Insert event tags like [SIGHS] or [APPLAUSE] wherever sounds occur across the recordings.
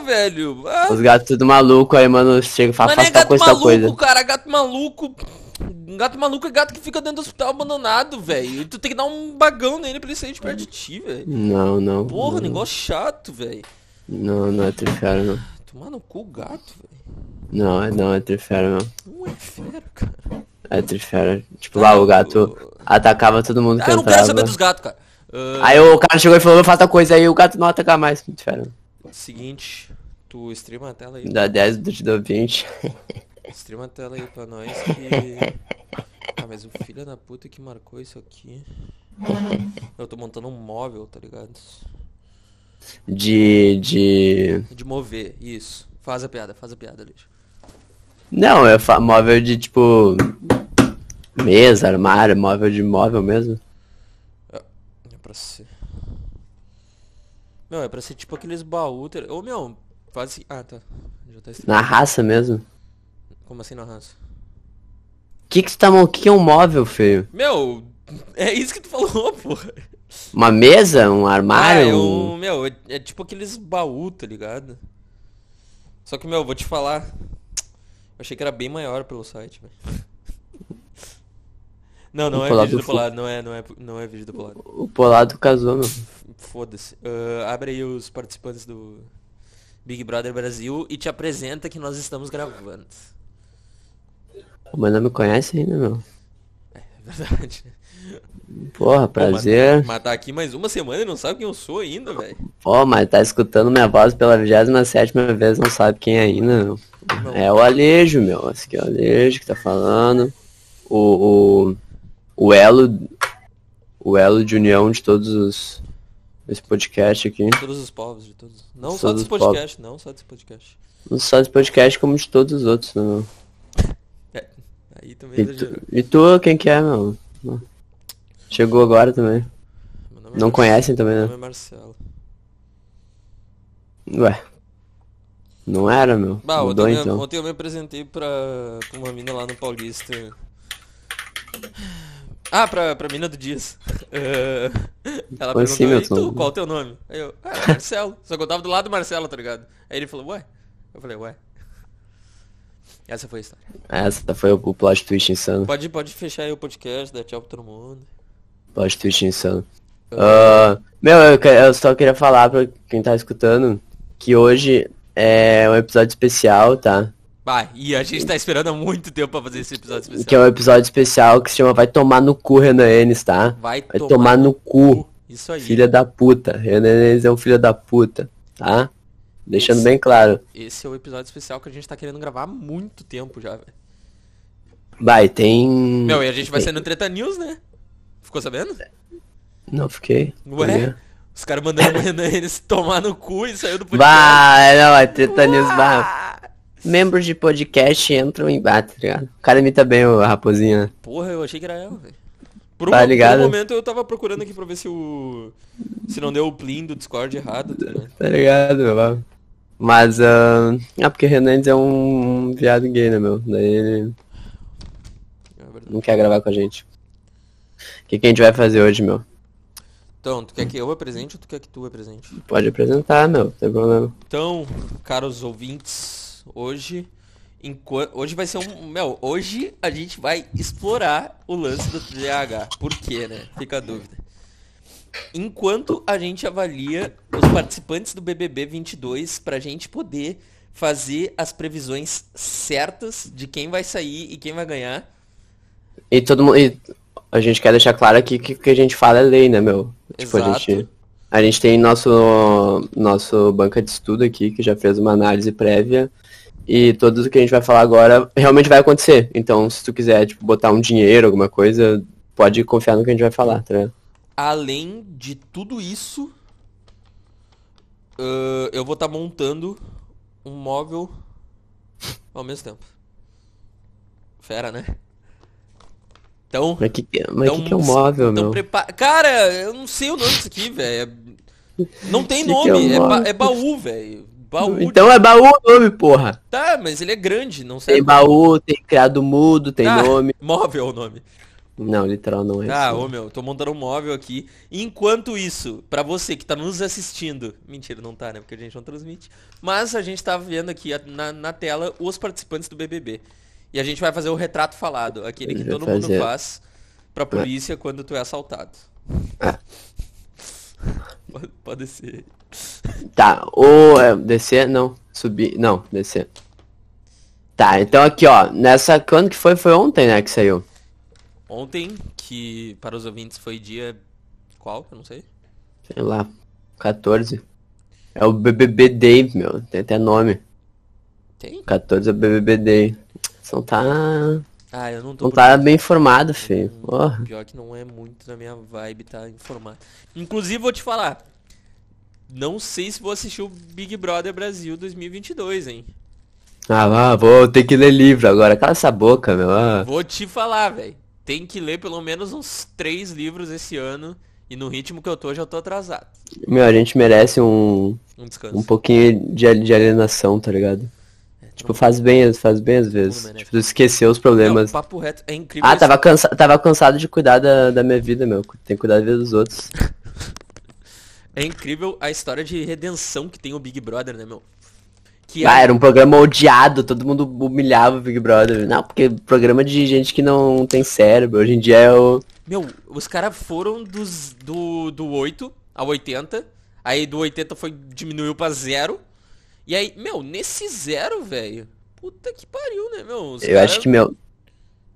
velho. Ah, Os gatos tudo maluco aí, mano, chega e fala, mas não é gato coisa, maluco, coisa. cara. Gato maluco. Gato maluco é gato que fica dentro do hospital abandonado, velho. Tu tem que dar um bagão nele pra ele sair de perto de ti, velho. Não, não. Porra, não, negócio chato, velho. Não, não é trifera, não. Tomar no cu gato, velho. Não, é- não é trifera, não. Não é fera, cara. É trifera. Tipo, lá o gato atacava todo mundo que Ah, eu não quero saber dos gatos, cara. Ah, Aí o cara chegou e falou, faça coisa, aí o gato não atacar mais. Trifera. Seguinte, tu streama a tela aí. Dá 10, eu te dou 20. Streama a tela aí pra nós que. [LAUGHS] Ah, mas o filho da puta que marcou isso aqui. [LAUGHS] Eu tô montando um móvel, tá ligado? De. de. De mover, isso. Faz a piada, faz a piada, lixo. Não, é móvel de tipo. Mesa, armário, móvel de móvel mesmo. É pra ser. Meu, é pra ser tipo aqueles baús. ter- Ô meu, assim. Ah, tá. Tá. Na raça mesmo. Como assim na raça? O que que você tá O que é um móvel, feio? Meu, é isso que tu falou, [LAUGHS] porra. Uma mesa? Um Ah, armário? é um- um, meu, é, é tipo aqueles baú, tá ligado? Só que, meu, vou te falar. Eu achei que era bem maior pelo site, velho. [LAUGHS] Não, não O é vídeo do Polado, não é, não é, não é vídeo do Polado. O polado casou, meu. Foda-se. Ah, abre aí os participantes do Big Brother Brasil e te apresenta que nós estamos gravando. Mas não me conhece ainda, meu. É verdade. Porra, prazer. Mas tá aqui mais uma semana e não sabe quem eu sou ainda, velho. Pô, mas tá escutando minha voz pela 27 vez, não sabe quem é ainda, meu. Não. É o Alejo, meu. Esse aqui é o Alejo que tá falando. O, o, o elo. O elo de união de todos os. Esse podcast aqui. Todos os povos, de todos. Não Todos só desse podcast, não só desse podcast. Não só desse podcast, como de todos os outros, né, meu. É, aí também E exagerou. tu, e tu, quem que é, meu? Chegou agora também. Meu é Não conhecem também, Meu né? nome é Marcelo. Ué. Não era, meu. Bah, ontem, Mudou eu me, então. ontem eu me apresentei pra, pra uma mina lá no Paulista. Ah, pra, pra mina do Dias. Eh, [LAUGHS] ela Oi, perguntou, sim, e Milton." tu, qual é o teu nome? Aí eu, ah, é Marcelo. Só que eu tava do lado do Marcelo, tá ligado? Aí ele falou, ué? Eu falei, ué. Essa foi a história. Essa foi o, plot twist insano. Pode, pode fechar aí o podcast, dar tchau pra todo mundo. Plot twist insano. Ah, meu, eu, eu só queria falar pra quem tá escutando que hoje é um episódio especial, tá? Vai, e a gente tá esperando há muito tempo pra fazer esse episódio especial. Que é um episódio especial que se chama Vai Tomar no Cu, Renan Enes, tá? Vai, Vai tomar no cu, Isso aí. filha da puta. Renan Enes é um filho da puta, tá? Deixando bem claro. Esse é o episódio especial que a gente tá querendo gravar há muito tempo já, velho. Vai, tem... Meu, e a gente vai tem- sair no Treta News, né? Ficou sabendo? Não, fiquei. Ué? Os caras mandando o Renan eles [LAUGHS] tomar no cu e saiu do podcast. Vai, não, é treta news, vai. Membros de podcast entram em bate, tá ligado? O cara imita bem o raposinha. Porra, eu achei que era ela, velho. Por um, Tá por um ligado? momento eu tava procurando aqui pra ver se o... Se não deu o plin do Discord errado, tá ligado? Tá ligado, meu? Mas, ah, ah, porque Hernandes é um viado gay, né, meu? Daí ele É não quer gravar com a gente. O que, que a gente vai fazer hoje, meu? Então, tu quer que eu apresente ou tu quer que tu apresente? Pode apresentar, meu, não tem problema. Então, caros ouvintes, hoje... Hoje vai ser um... Meu, hoje a gente vai explorar o lance do TDAH. Por quê, né? Fica a dúvida. Enquanto a gente avalia os participantes do BBB 22 pra gente poder fazer as previsões certas de quem vai sair e quem vai ganhar. E todo mundo. E a gente quer deixar claro aqui que o que a gente fala é lei, né, meu? Tipo, a gente. A gente tem nosso, nosso banca de estudo aqui, que já fez uma análise prévia. E tudo o que a gente vai falar agora realmente vai acontecer. Então, se tu quiser, tipo, botar um dinheiro, alguma coisa, pode confiar no que a gente vai falar, tá ligado? Além de tudo isso, ãh, eu vou estar montando um móvel ao mesmo tempo. Fera, né? Então, Mas que, que- mas então, que, que é um móvel, então meu? Cara, eu não sei o nome disso aqui, velho. É- Não tem [LAUGHS] Que que nome, é um é, ba- é baú, velho. Baú. Então é baú o nome, porra. Tá, mas ele é grande, não serve. Tem baú, tem criado mudo, tem Tá, nome. [LAUGHS] Móvel é o nome. Não, literal não é Ah, isso. ô meu, tô montando um móvel aqui. Enquanto isso, pra você que tá nos assistindo, mentira, não tá, né? Porque a gente não transmite. Mas a gente tá vendo aqui na, na tela os participantes do BBB. E a gente vai fazer o retrato falado, aquele que todo mundo fazer. faz pra polícia quando tu é assaltado. Ah. [LAUGHS] Pode, pode ser. Tá, ou é, descer, não, subir, não, descer. Tá, então aqui ó, nessa, quando que foi? Foi ontem, né, que saiu. Ontem, que para os ouvintes foi dia. Qual? Eu não sei. Sei lá, 14. É o BBB Day, meu, tem até nome. Tem? 14 é o BBB Day. Você não tá, Ah, eu não tô não tá bem informado, filho. Hum. Pior que não é muito na minha vibe tá informado. Inclusive, vou te falar. Não sei se vou assistir o Big Brother Brasil 2022, hein? Ah, ah, vou ter que ler livro agora, cala essa boca, meu. Ah. Vou te falar, velho. Tem que ler pelo menos uns três livros esse ano. E no ritmo que eu tô, já tô atrasado. Meu, a gente merece um, Um descanso. um pouquinho de, de alienação, tá ligado? É, Tipo, faz bem, faz bem às vezes. Tipo, esquecer os Não, problemas. papo reto. É incrível. Ah, tava, cansa tava cansado de cuidar da, da minha vida, meu. Tem que cuidar da vida dos outros. [LAUGHS] É incrível a história de redenção que tem o Big Brother, né, meu? Que Ah, era um programa odiado, todo mundo humilhava o Big Brother. Não, porque programa de gente que não tem cérebro. Hoje em dia é o. Meu, os caras foram dos, do, do 8 ao 80. Aí do 80 foi, diminuiu pra zero. E aí, meu, nesse zero, velho. Puta que pariu, né, meu? Os Eu cara- acho que, meu,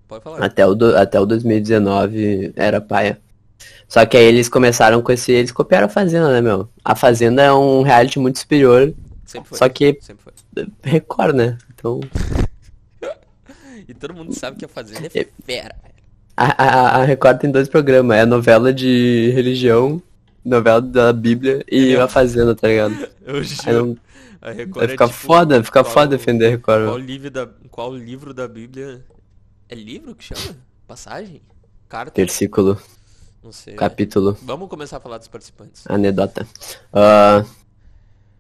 Pode falar. até o, do- até o 2019 era paia. Só que aí eles começaram com esse. Eles copiaram a Fazenda, né, meu? A Fazenda é um reality muito superior. Sempre foi. Só que Sempre foi. Record, né? Então. [LAUGHS] E todo mundo sabe que a Fazenda é fera, velho. A, a, a Record tem dois programas, é novela de religião, novela da Bíblia e Meu. a Fazenda, tá ligado? Eu juro. não, A Record vai é ficar tipo, foda, fica qual- foda defender a Record. Qual livro, da, qual livro da Bíblia? É livro que chama? Passagem? Carta? Versículo, Não sei. capítulo, Vamos começar a falar dos participantes. anedota. Ah,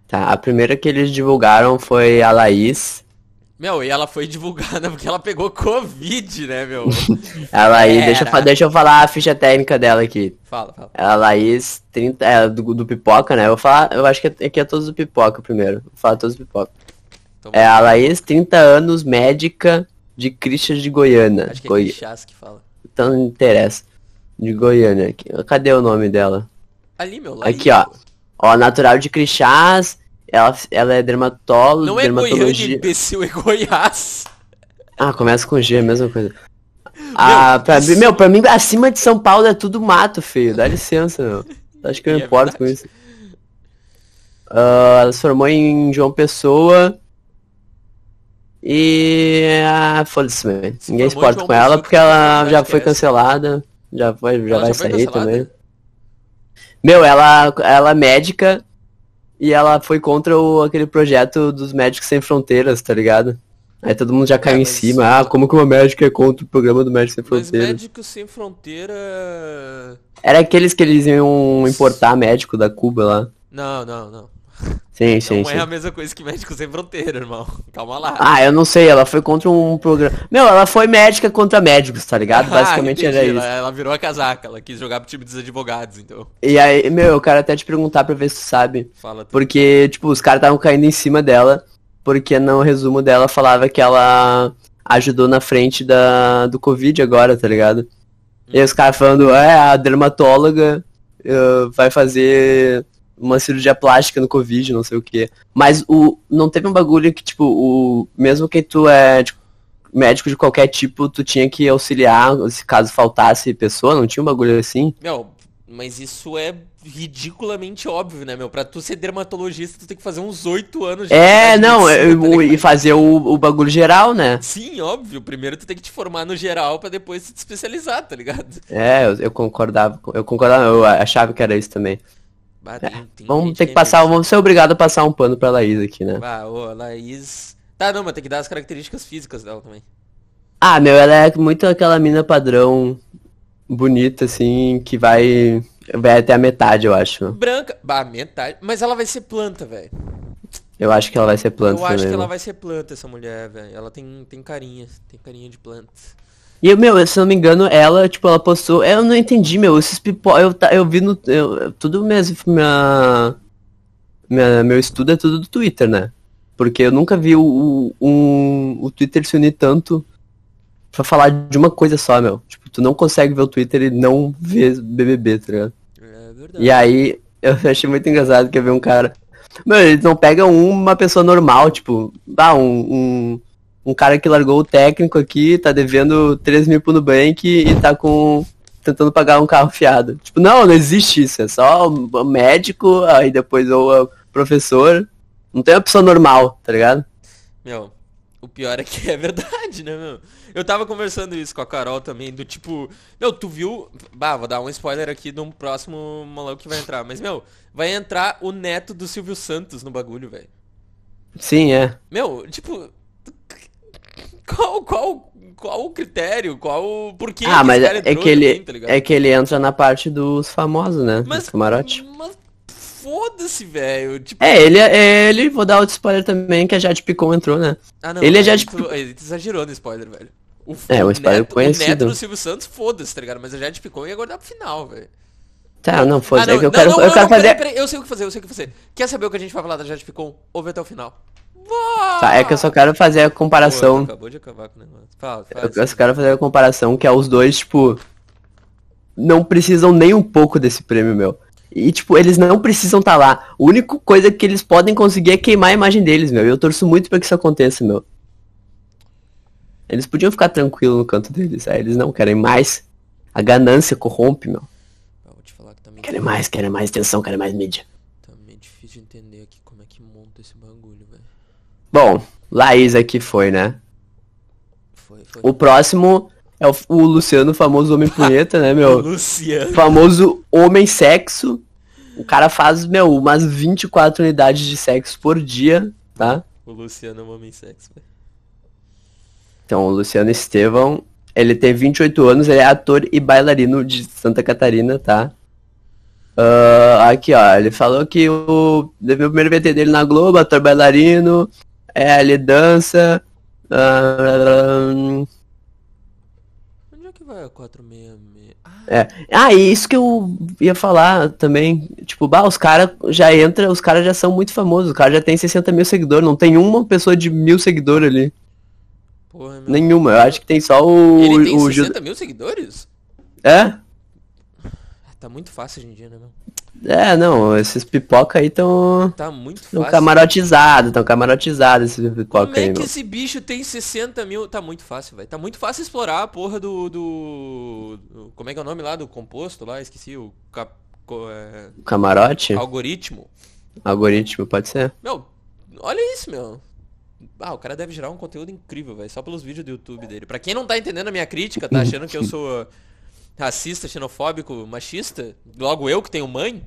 tá, a primeira que eles divulgaram foi a Laís. Meu, e ela foi divulgada [LAUGHS] porque ela pegou Covid, né, meu? [LAUGHS] A Laís, deixa eu, deixa eu falar a ficha técnica dela aqui. Fala, fala. A Laís, 30, é, do, do Pipoca, né? Eu vou falar, eu acho que aqui é todos do Pipoca primeiro. Vou falar todos do Pipoca. Então, É a Laís, 30 anos, médica de Christian de Goiânia. acho que é Goi... Que fala. Então não interessa. De Goiânia. aqui. Cadê o nome dela? Ali, meu, lá Aqui, ó. Ó, natural de Crixás. Ela, ela é dermatóloga. Não é Goiânia, imbecil, é Goiás. Ah, começa com G, a mesma coisa. Ah, pra, isso- mim- meu, pra mim, acima de São Paulo é tudo mato, feio. Dá licença, meu. Acho que eu [LAUGHS] é importo com verdade. isso. Ah, ela se formou em João Pessoa. E. Ah, foda-se, Ninguém se importa João com ela porque que ela já foi cancelada. Já, vai, já Ela vai já sair também. Meu, ela, ela é médica e ela foi contra o, aquele projeto dos Médicos Sem Fronteiras, tá ligado? Aí todo mundo já caiu em mas- cima. Ah, como que uma médica é contra o programa do Médicos Sem Mas Fronteiras? Médicos Sem Fronteira... Era aqueles que eles iam importar médico da Cuba lá. Não, não, não. Sim, sim, não sim. é a mesma coisa que Médicos Sem Fronteira, irmão. [LAUGHS] Calma lá. Ah, eu não sei, ela foi contra um programa. Meu, ela foi médica contra médicos, tá ligado? [LAUGHS] Basicamente Ah, era isso. Ela, ela virou a casaca, ela quis jogar pro time dos advogados, então. E aí, meu, eu quero até te perguntar pra ver se tu sabe. Fala tu. Porque, tipo, os caras estavam caindo em cima dela, porque no resumo dela falava que ela ajudou na frente da, do Covid agora, tá ligado? E aí os caras falando, é, a dermatóloga eh, vai fazer uma cirurgia plástica no Covid, não sei o quê. Mas o não teve um bagulho que, tipo, o mesmo que tu é tipo, médico de qualquer tipo, tu tinha que auxiliar se caso faltasse pessoa, não tinha um bagulho assim? Meu, mas isso é ridiculamente óbvio, né, meu? Pra tu ser dermatologista, tu tem que fazer uns oito anos de É, não, medicina, tá e fazer o, o bagulho geral, né? Sim, óbvio. Primeiro tu tem que te formar no geral pra depois se especializar, tá ligado? É, eu, eu concordava, eu concordava, eu achava que era isso também. Bah, tem- tem Vamos ter que é passar, vamos ser obrigados a passar um pano pra Laís aqui, né? Ah, ô, a Laís. Tá, não, mas tem que dar as características físicas dela também. Ah, meu, ela é muito aquela mina padrão bonita, assim, que vai, vai até a metade, eu acho. Branca. Bah, metade. Mas ela vai ser planta, velho. Eu acho que ela vai ser planta Eu acho também. que ela né? vai ser planta, essa mulher, velho. Ela tem, tem carinha. Tem carinha de planta. E, meu, se eu não me engano, ela, tipo, ela postou. Eu não entendi, meu. Esses pipo... eu, eu vi no. Eu, tudo mesmo. Minha, minha, meu estudo é tudo do Twitter, né? Porque eu nunca vi o, o, um- o Twitter se unir tanto pra falar de uma coisa só, meu. Tipo, tu não consegue ver o Twitter e não ver BBB, tá ligado? É verdade. E aí, eu [LAUGHS] achei muito engraçado que eu vi um cara. Mano, eles não pegam uma pessoa normal, tipo, ah, um, um, um cara que largou o técnico aqui, tá devendo 3 mil pro Nubank e tá com. tentando pagar um carro fiado. Tipo, não, não existe isso. É só o médico, aí depois ou o professor. Não tem uma pessoa normal, tá ligado? Meu, o pior é que [LAUGHS] é verdade, né, meu? Eu tava conversando isso com a Carol também, do tipo, meu, tu viu. Bah, vou dar um spoiler aqui de um próximo maluco que vai entrar. Mas, meu, vai entrar o neto do Silvio Santos no bagulho, velho. Sim, é. Meu, tipo. Qual, qual, qual o critério? Qual. Por que ah, mas é que ele. tá é que ele entra na parte dos famosos, né? Mas, Dos camarote. mas foda-se, velho. Tipo, É, ele é ele, vou dar outro spoiler também, que a Jade Picon entrou, né? ah, não, ele é aí tu exagerou no spoiler, velho. O, É, o spoiler neto, conhecido. O neto do Silvio Santos, foda-se, tá ligado? Mas a Jade Picon ia guardar pro final, velho. Tá, não, foda Ah, não, é que eu não, quero, não, eu quero fazer. peraí, peraí, eu sei o que fazer, eu sei o que fazer. Quer saber o que a gente vai falar da Jade Picon? Ouve até o final. Tá, é que eu só quero fazer a Pô, comparação. tu acabou de acabar com o negócio. Fala, Eu fala. eu só quero fazer a comparação que é os dois, tipo. Não precisam nem um pouco desse prêmio, meu. E, tipo, eles não precisam estar lá. A única coisa que eles podem conseguir é queimar a imagem deles, meu. E eu torço muito pra que isso aconteça, meu. Eles podiam ficar tranquilos no canto deles, aí eles não querem mais. A ganância corrompe, meu. Ah, vou te falar que tá Querem mais, querem mais atenção, querem mais mídia. tá meio difícil de entender aqui como é que monta esse bagulho, velho. Bom, Laís aqui foi, né? Foi, foi. O próximo é o, o Luciano, famoso homem punheta, né, O meu? [LAUGHS] Luciano. famoso homem sexo. O cara faz, meu, umas 24 unidades de sexo por dia, tá? O Luciano é um homem sexo, velho. Então, o Luciano Estevão, ele tem 28 anos, ele é ator e bailarino de Santa Catarina, tá? Ah, aqui, ó, ele falou que o teve o primeiro VT dele na Globo, ator bailarino, é, ele dança. ah, Onde é que vai a 466? Ah, É. Ah, e isso que eu ia falar também. Tipo, bah, os caras já entra, os caras já são muito famosos. O cara já tem 60 mil seguidores. Não tem uma pessoa de mil seguidores ali. porra. Nenhuma. Eu acho que tem só o. Ele tem o 60 mil seguidores? É? Tá muito fácil hoje em dia, né, meu? É, não. Esses pipoca aí tão. Tá muito Tão fácil. camarotizados, tão camarotizados esses Como pipoca é aí, que meu. esse bicho tem 60 mil? Tá muito fácil, velho. Tá muito fácil explorar a porra do, do, do- Como é que é o nome lá do composto lá? Esqueci. O cap- é, Camarote? algoritmo. Algoritmo, pode ser. Meu, olha isso, meu. Ah, o cara deve gerar um conteúdo incrível, velho. Só pelos vídeos do YouTube dele. Pra quem não tá entendendo a minha crítica, tá [LAUGHS] achando que eu sou racista, xenofóbico, machista, logo eu que tenho mãe.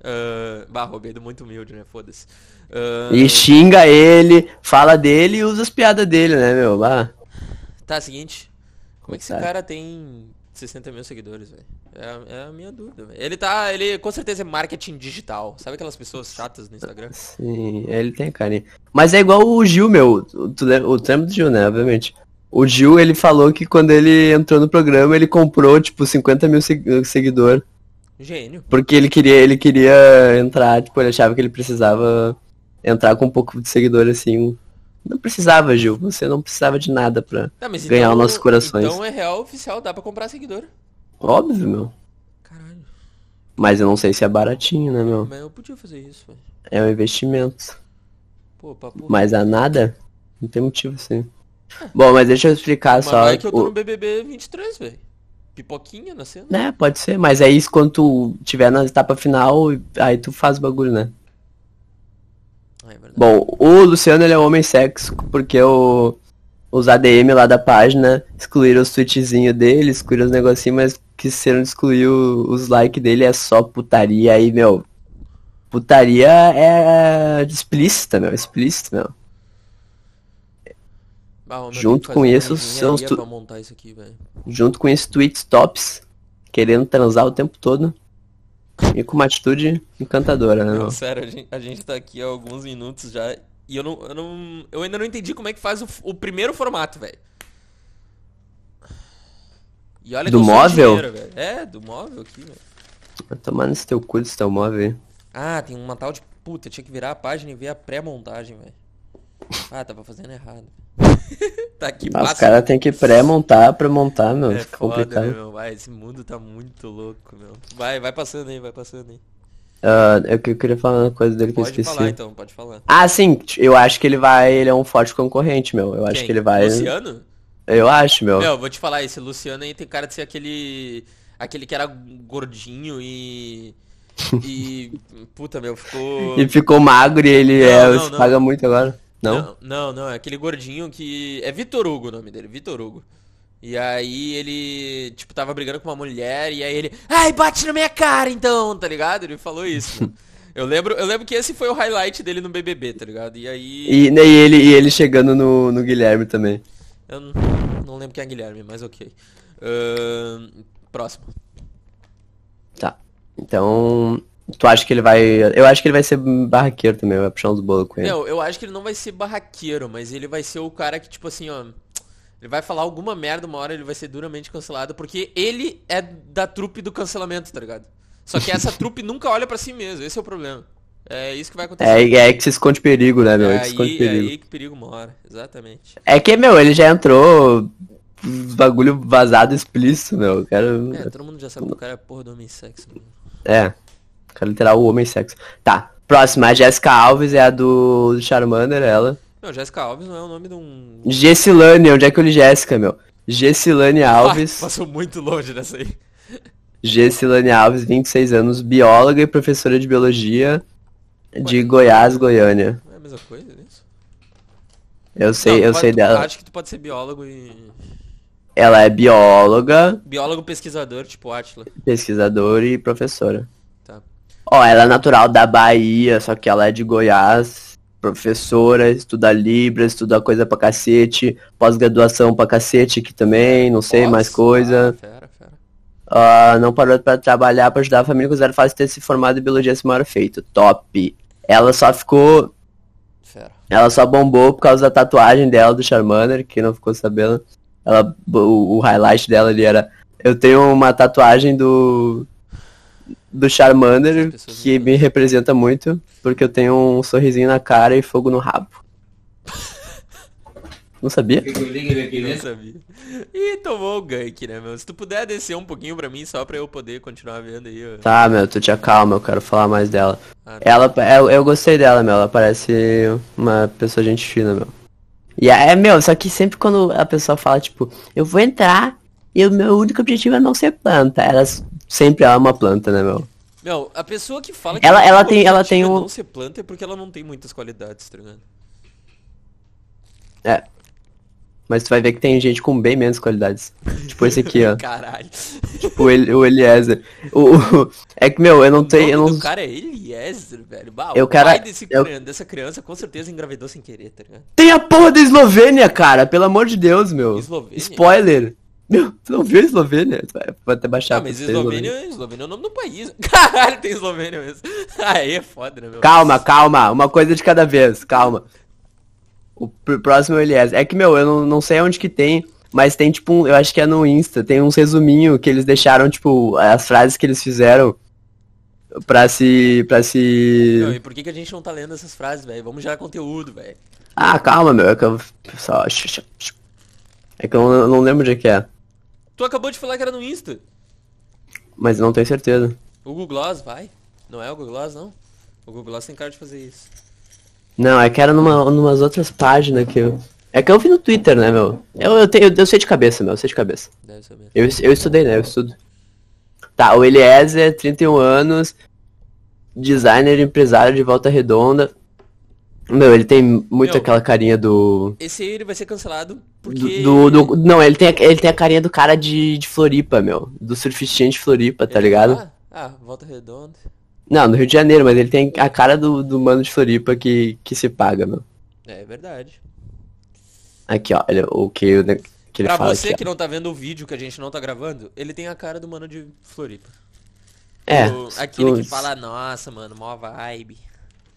Uh, bah, roubei do muito humilde, né? Foda-se. Ah, E xinga ele, fala dele e usa as piadas dele, né, meu? Bah. Tá, seguinte. Como é que esse cara tem 60 mil seguidores, velho? É, a- é a minha dúvida, velho. Ele tá. Ele com certeza é marketing digital. Sabe aquelas pessoas chatas no Instagram? Sim, ele tem carinho. Mas é igual o Gil, meu. Tu lembra, o lembra do Gil, né? Obviamente. O Gil, ele falou que quando ele entrou no programa, ele comprou, tipo, 50 mil seguidores. seguidor. Gênio. Porque ele queria, ele queria entrar, tipo, ele achava que ele precisava entrar com um pouco de seguidor, assim. Não precisava, Gil. Você não precisava de nada pra... Tá, Ganhar então, os nossos corações. Então é real oficial, dá pra comprar seguidor. Óbvio, meu. Caralho. Mas eu não sei se é baratinho, né, meu? Mas eu podia fazer isso, velho. É um investimento. Pô, papo. Mas a nada, não tem motivo, assim. Bom, mas deixa eu explicar Mas só. vai que eu tô o- no BBB 23, velho. Pipoquinha na cena. Né, pode ser, mas é isso quando tu tiver na etapa final, aí tu faz o bagulho, né? Ah, é. Bom, o Luciano ele é um homem sexo, porque o, os ADM lá da página excluíram os tweetzinhos dele, excluíram os negocinhos, mas quiseram excluir o- os likes dele, é só putaria aí, meu. Putaria é explícita, meu, explícita, meu. Ah, junto com isso, são engenharia tu- isso aqui. Junto com esse tweets tops, querendo transar o tempo todo. E com uma atitude encantadora, né, Não, sério, a gente, a gente tá aqui há alguns minutos já e eu não, eu não, eu ainda não entendi como é que faz o, o primeiro formato, velho. E olha Do que móvel? velho. É, do móvel aqui, velho. Vai tomar nesse teu cu desse teu móvel aí. Ah, tem uma tal de puta, tinha que virar a página e ver a pré-montagem, velho. Ah, tava fazendo errado. [LAUGHS] tá aqui, Ah, os caras têm que pré-montar pra montar, meu. É fica foda, complicado. né, meu? Vai, esse mundo tá muito louco, meu. Vai, vai passando aí, vai passando aí. Ah, eu, que- eu queria falar uma coisa dele que eu Pode esqueci. falar então, pode falar. Ah, sim, eu acho que ele vai. Ele é um forte concorrente, meu. Eu acho Quem? que ele vai. Luciano? Eu acho, meu. Meu, vou te falar, esse Luciano aí tem cara de ser aquele. Aquele que era gordinho e. E. [LAUGHS] Puta, meu, ficou. E ficou magro e ele Não, é, não, se não. paga muito agora. Não? Não, não, não, é aquele gordinho que. É Vitor Hugo o nome dele, Vitor Hugo. E aí ele, tipo, tava brigando com uma mulher e aí ele. Ai, bate na minha cara então, tá ligado? Ele falou isso. [LAUGHS] eu lembro, eu lembro que esse foi o highlight dele no BBB, tá ligado? E aí. E, né, e ele, e ele chegando no, no Guilherme também. Eu não, não lembro quem é Guilherme, mas ok. Ahn, próximo. Tá. Então. Tu acha que ele vai. Eu acho que ele vai ser barraqueiro também, vai puxar uns bolos com ele. Meu, eu acho que ele não vai ser barraqueiro, mas ele vai ser o cara que, tipo assim, ó. Ele vai falar alguma merda uma hora, ele vai ser duramente cancelado, porque ele é da trupe do cancelamento, tá ligado? Só que essa [LAUGHS] trupe nunca olha pra si mesmo, esse é o problema. É isso que vai acontecer. É, é que se esconde perigo, né, meu? É, É que se esconde aí, é perigo. aí que perigo mora, exatamente. É que, meu, ele já entrou. Bagulho vazado explícito, meu. Eu Quero. É, todo mundo já sabe que o cara é porra do homem sexo. mano. É. Quero literar o homem sexo. Tá. Próxima, a Jessica Alves é a do Charmander, ela. Não, Jéssica Alves não é o nome de um. Gessilane, onde é que eu li Jéssica, meu? Gessilane [LAUGHS] Alves. Ah, passou muito longe dessa aí. Gessilane Alves, 26 anos, bióloga e professora de biologia de Goiás, Goiânia. É a mesma coisa isso? Eu sei, Não, eu pode- sei dela. Acho que tu pode ser biólogo e. Ela é bióloga, Biólogo pesquisador, tipo Atila. pesquisadora e professora. Ó, ela é natural da Bahia, só que ela é de Goiás, professora, estuda Libras, estuda coisa pra cacete, pós-graduação pra cacete aqui também, não sei, mais Nossa, coisa. Fera, fera. Ah, não parou pra trabalhar pra ajudar a família com zero fácil ter se formado em biologia esse maior feito. Top. Ela só ficou. Fera. Ela só bombou por causa da tatuagem dela do Charmander, que não ficou sabendo. Ela, o, o highlight dela ali era. Eu tenho uma tatuagem do. Do Charmander que me representa muito, porque eu tenho um sorrisinho na cara e fogo no rabo. [LAUGHS] Não sabia? Não sabia. Ih, tomou o gank, né, meu? Se tu puder descer um pouquinho pra mim, só pra eu poder continuar vendo aí. ó. Tá, meu, tu te calma, eu quero falar mais dela. Ah, tá. Ela, eu, eu gostei dela, meu. Ela parece uma pessoa gente fina, meu. E é, é, meu, só que sempre quando a pessoa fala, tipo, eu vou entrar e o meu único objetivo é não ser planta. Ela s- sempre é uma planta, né, meu? Meu, a pessoa que fala que Ela- o ela tem- ela tem um- não ser planta é porque ela não tem muitas qualidades, tá ligado? É. Mas tu vai ver que tem gente com bem menos qualidades. Tipo esse aqui, ó. [LAUGHS] Caralho. tipo o, El- o Eliezer. O, o- é que, meu, eu não o tenho. Eu não... do cara é Eliezer, velho. Bah, Eu o quero- pai desse eu- dessa criança com certeza engravidou sem querer, tá ligado? Tem a porra da Eslovênia, cara. Pelo amor de Deus, meu. Eslovênia? Spoiler. Meu, tu não viu a Eslovênia? Vai até baixar Ah, mas você, Eslovênia, Eslovênia é o nome do país. [LAUGHS] Caralho, tem Eslovênia mesmo. [LAUGHS] Aí é foda, né, meu? Calma, calma, uma coisa de cada vez, calma. O pr- próximo é o Eliezer. É que, meu, eu não, não sei onde que tem, mas tem tipo um, eu acho que é no Insta, tem uns resuminho que eles deixaram, tipo, as frases que eles fizeram pra se. pra Meu, se. e por que, que a gente não tá lendo essas frases, velho? Vamos gerar conteúdo, velho. Ah, calma, meu, é que eu. Só. É que eu não, não lembro de que é. Tu acabou de falar que era no Insta. Mas eu não tenho certeza. O Google Gloss, vai. Não é o Google Gloss, não? O Google Gloss tem cara de fazer isso. Não, é que era numa, numas outras páginas que eu. É que eu vi no Twitter, né, meu? Eu, eu, tenho, eu sei de cabeça, meu, eu sei de cabeça. Deve saber. Eu, eu estudei, né? Eu estudo. Tá, o Eliezer, 31 anos, designer, empresário de Volta Redonda. Meu, ele tem muito Meu. aquela carinha do, Esse aí ele vai ser cancelado do, porque... do, do- Não, ele tem, a- ele tem a carinha do cara de, de Floripa, meu. Do surfistinha de Floripa, tá Ele- ligado? Ah, ah, Volta Redonda. Não, no Rio de Janeiro, mas ele tem a cara do, do mano de Floripa que, que se paga, meu. É, verdade. Aqui, ó, ele, o que, o- que ele pra fala você aqui, ó. que não tá vendo o vídeo que a gente não tá gravando, ele tem a cara do mano de Floripa. É, O- aquele que os- fala, nossa, mano, mó vibe.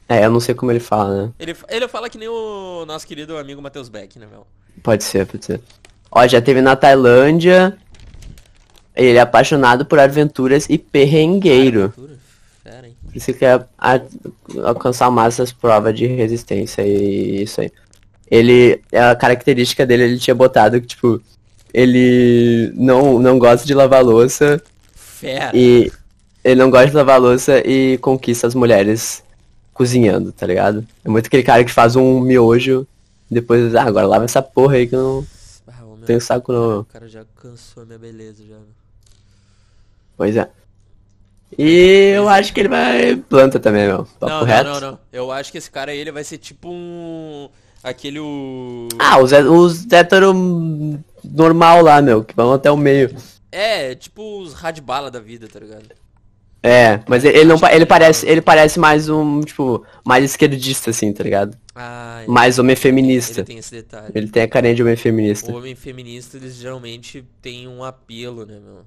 É, eu não sei como ele fala, né? Ele, ele fala que nem o nosso querido amigo Matheus Beck, né, meu? Pode ser, pode ser. Ó, já teve na Tailândia. Ele é apaixonado por aventuras e perrengueiro. Aventura? Fera, hein? Por isso que quer a- alcançar massas provas de resistência e isso aí. Ele, a característica dele, ele tinha botado que, tipo, ele não, não gosta de lavar louça Fera. e ele não gosta de lavar louça e conquista as mulheres cozinhando, tá ligado? É muito aquele cara que faz um miojo e depois, ah, agora lava essa porra aí que eu não Ah, meu, tenho saco não. O cara já cansou a minha beleza já. Pois é. E eu acho que ele vai planta também, meu. Papo Não, reto. não, não, não. Eu acho que esse cara aí, ele vai ser tipo um... Aquele o... Ah, os, os hétero normal lá, meu, que vão até o meio. É, tipo os radbala da vida, tá ligado? É, mas ele, ele não ele parece ele parece mais um, tipo, mais esquerdista assim, tá ligado? Ah, ele, Mais homem ele feminista. tem esse detalhe. Ele tem a carinha de homem feminista. O homem feminista, eles geralmente têm um apelo, né, meu?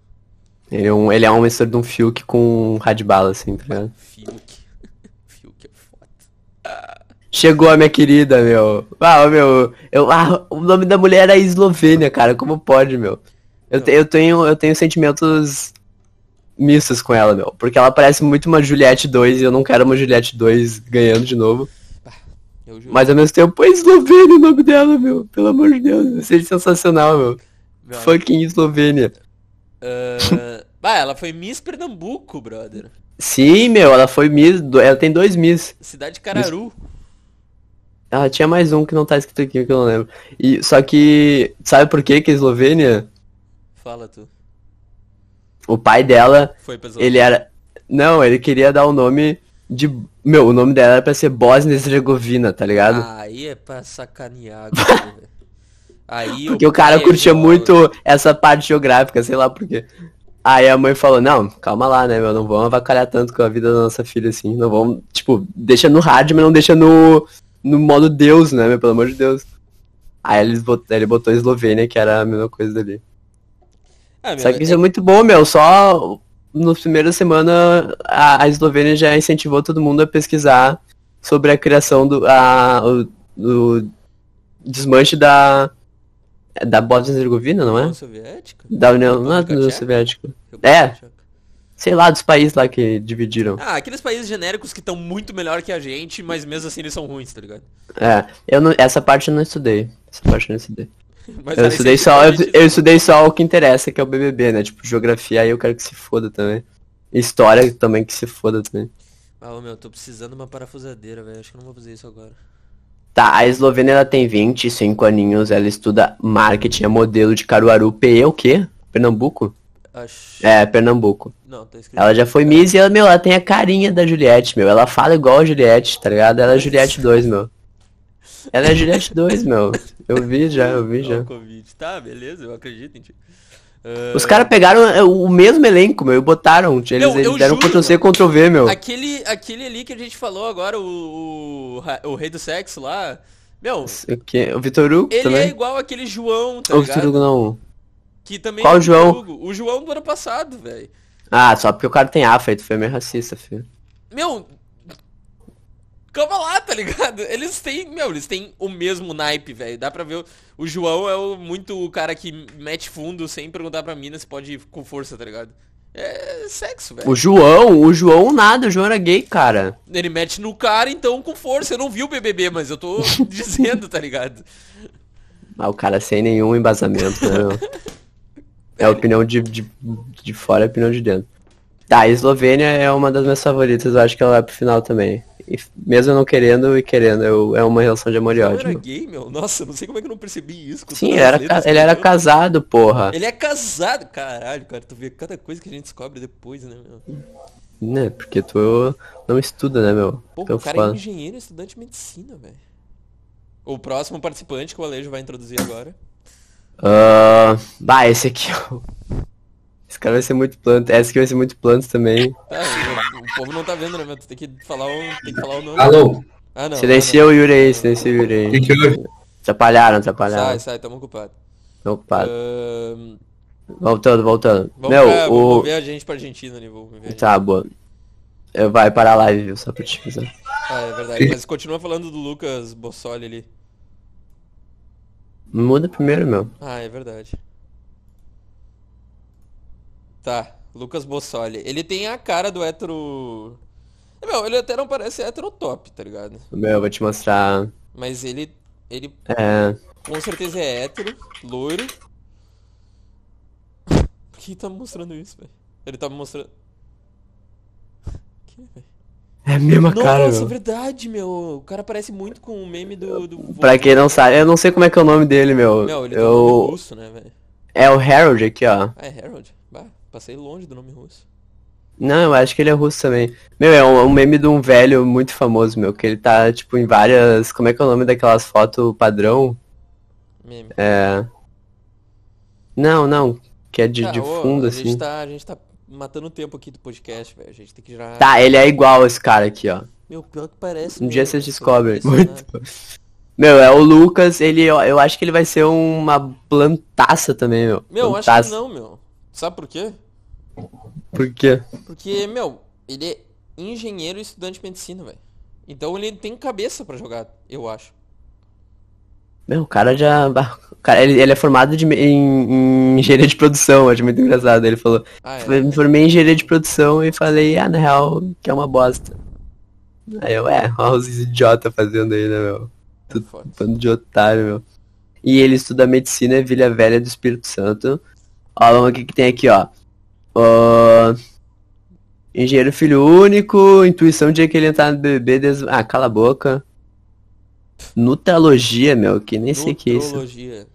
Ele é um, ele é um mistura de um Fiuk com um Radbala, assim, tá ligado? Fiuk. [LAUGHS] Fiuk é foda. Chegou a minha querida, meu. Ah, meu, eu, ah, o nome da mulher é Eslovênia, cara, como pode, meu? Eu, te- eu tenho, eu tenho sentimentos mistos com ela, meu. Porque ela parece muito uma Juliette 2 e eu não quero uma Juliette 2 ganhando de novo. Mas ao mesmo tempo, é Eslovênia o nome dela, meu. Pelo amor de Deus, vai ser sensacional, meu. Meu Fucking Eslovênia. Ah, bah, ela foi Miss Pernambuco, brother. Sim, meu, ela foi Miss, ela tem dois Miss. Cidade de Cararu. Ela tinha mais um que não tá escrito aqui, que eu não lembro. E, só que, sabe por que que a Eslovênia, Fala tu. O pai dela, ele era... Não, ele queria dar o nome de... Meu, o nome dela era pra ser Bósnia e Herzegovina, tá ligado? Aí é pra sacanear. [LAUGHS] Aí Porque o cara pai é curtia muito essa parte geográfica, sei lá por quê. Aí a mãe falou, não, calma lá, né, meu, não vamos avacalhar tanto com a vida da nossa filha, assim, não vamos, tipo, deixa no rádio, mas não deixa no, no modo Deus, né, meu, pelo amor de Deus. Aí eles bot- ele botou Eslovênia, que era a mesma coisa dali. Ah, Só que isso é muito bom, meu, só nos primeiras semanas a, a Eslovênia já incentivou todo mundo a pesquisar sobre a criação do, a, o, do desmanche da, da Bósnia Herzegovina, não é? União Soviética? Da União, não é da União? Soviética. É. Sei lá, dos países lá que dividiram. Ah, aqueles países genéricos que estão muito melhor que a gente, mas mesmo assim eles são ruins, tá ligado? É, eu não, essa parte eu não estudei. Essa parte eu não estudei. Mas Eu estudei só, eu, eu estudei só o que interessa, que é o BBB, né? Tipo, geografia aí eu quero que se foda também. História também que se foda também. Ah, meu, tô precisando de uma parafusadeira, velho. Acho que eu não vou fazer isso agora. Tá, a Eslovênia ela tem 25 aninhos, ela estuda marketing, é modelo de Caruaru, PE o quê? Pernambuco? Acho. É, Pernambuco. Não, tá escrito. Ela já foi Miss e ela, meu, ela tem a carinha da Juliette, meu. Ela fala igual a Juliette, tá ligado? Ela é Juliette 2, meu. Ela é Juliette 2, meu. Eu vi já, eu vi já. Covid. Tá, beleza, eu acredito em ti. Ah, Os caras pegaram é, o mesmo elenco, meu, e botaram. Eles, eles deram juro, Ctrl C, Ctrl V, meu. Aquele, aquele ali que a gente falou agora, o, o, o rei do sexo lá. Meu, O, quê? o Vitor Hugo ele é também? igual aquele João, tá o Vitor? Hugo não. Que também Qual é o João? Hugo. O João do ano passado, velho. Ah, só porque o cara tem tu foi meio racista, filho. Meu. Calma lá, tá ligado? Eles têm, meu, eles têm o mesmo naipe, velho. Dá pra ver. O, o João é o, muito o cara que mete fundo sem perguntar pra mina se pode ir com força, tá ligado? É sexo, velho. O João, o João nada, o João era gay, cara. Ele mete no cara, então com força. Eu não vi o BBB, mas eu tô [LAUGHS] dizendo, tá ligado? Ah, o cara sem nenhum embasamento, né? É a opinião de, de, de fora e a opinião de dentro. Tá, a Eslovênia é uma das minhas favoritas, eu acho que ela vai pro final também. E mesmo não querendo e querendo, eu, é uma relação de amor e ódio. era gay, meu. Nossa, não sei como é que eu não percebi isso. Sim, era, letras ele era eu- casado, porra. Ele é casado. Caralho, cara, tu vê cada coisa que a gente descobre depois, né, meu? Né, porque tu não estuda, né, meu? Pô, o cara é engenheiro estudante de medicina, velho. O próximo participante que o Alejo vai introduzir agora. Ah, bah, esse aqui, ó. Esse cara vai ser muito planta. Esse aqui vai ser muito planta também. Tá, o, povo não tá vendo, né, meu? Tu tem que falar o, tem que falar o nome. Alô, Ah, não. Silencia o Yuri aí, silencia o Yuri o que aí. que houve? Atrapalharam, ah, atrapalharam. Sai, sai, tamo ocupado. Tô ocupado. Ahn, Voltando, voltando. vamos, Meu, pra, o... ver a gente pra Argentina ali, vou ver. Tá, boa. Eu vai parar a live, viu? Só pra te avisar. Ah, é verdade. Mas continua falando do Lucas Bossoli ali. Muda primeiro, meu. Ah, é verdade. Tá, Lucas Bossoli. Ele tem a cara do hétero. Meu, ele até não parece hétero top, tá ligado? Meu, eu vou te mostrar. Mas ele. Ele É. com certeza é hétero, loiro. Por que tá me mostrando isso, velho? Ele tá me mostrando. Que, velho? É a mesma cara, Nossa, meu. verdade, meu. O cara parece muito com o meme do. do Pra quem não sabe, eu não sei como é que é o nome dele, meu. Meu, ele nome eu... russo, né, velho? É o Harold aqui, ó. Ah, é Harold. Passei longe do nome russo. Não, eu acho que ele é russo também. Meu, é um, um meme de um velho muito famoso, meu, que ele tá, tipo, em várias. Como é que é o nome daquelas fotos padrão? Meme. É. Não, não. Que é de, Tá, de ô, fundo, a assim. Gente tá, a gente tá matando o tempo aqui do podcast, velho. A gente tem que já. Tá, ele é igual esse cara aqui, ó. Meu, pior que parece. Um dia vocês tô descobrem. Muito. Meu, é o Lucas, ele, eu, eu acho que ele vai ser uma plantaça também, meu. Meu, acho plantaça. que não, meu. Sabe por quê? Por quê? Porque, meu, ele é engenheiro e estudante de medicina, velho. Então ele tem cabeça pra jogar, eu acho. Meu, o cara já. o cara, ele, ele é formado de, em, em engenharia de produção, acho muito engraçado. Ele falou, Ah, é. "Eu me formei em engenharia de produção e falei, ah, na real, que é uma bosta. Aí eu, é, olha os idiota fazendo aí, né, meu? é foda. Bando de otário, meu. E ele estuda medicina em Vila Velha do Espírito Santo. Ó, vamos aqui que tem aqui, ó. Ó, Engenheiro filho único, intuição de que ele entrar no BBB desde... Ah, cala a boca. Nutralogia, meu, que nem sei o que é isso. Nutrologia.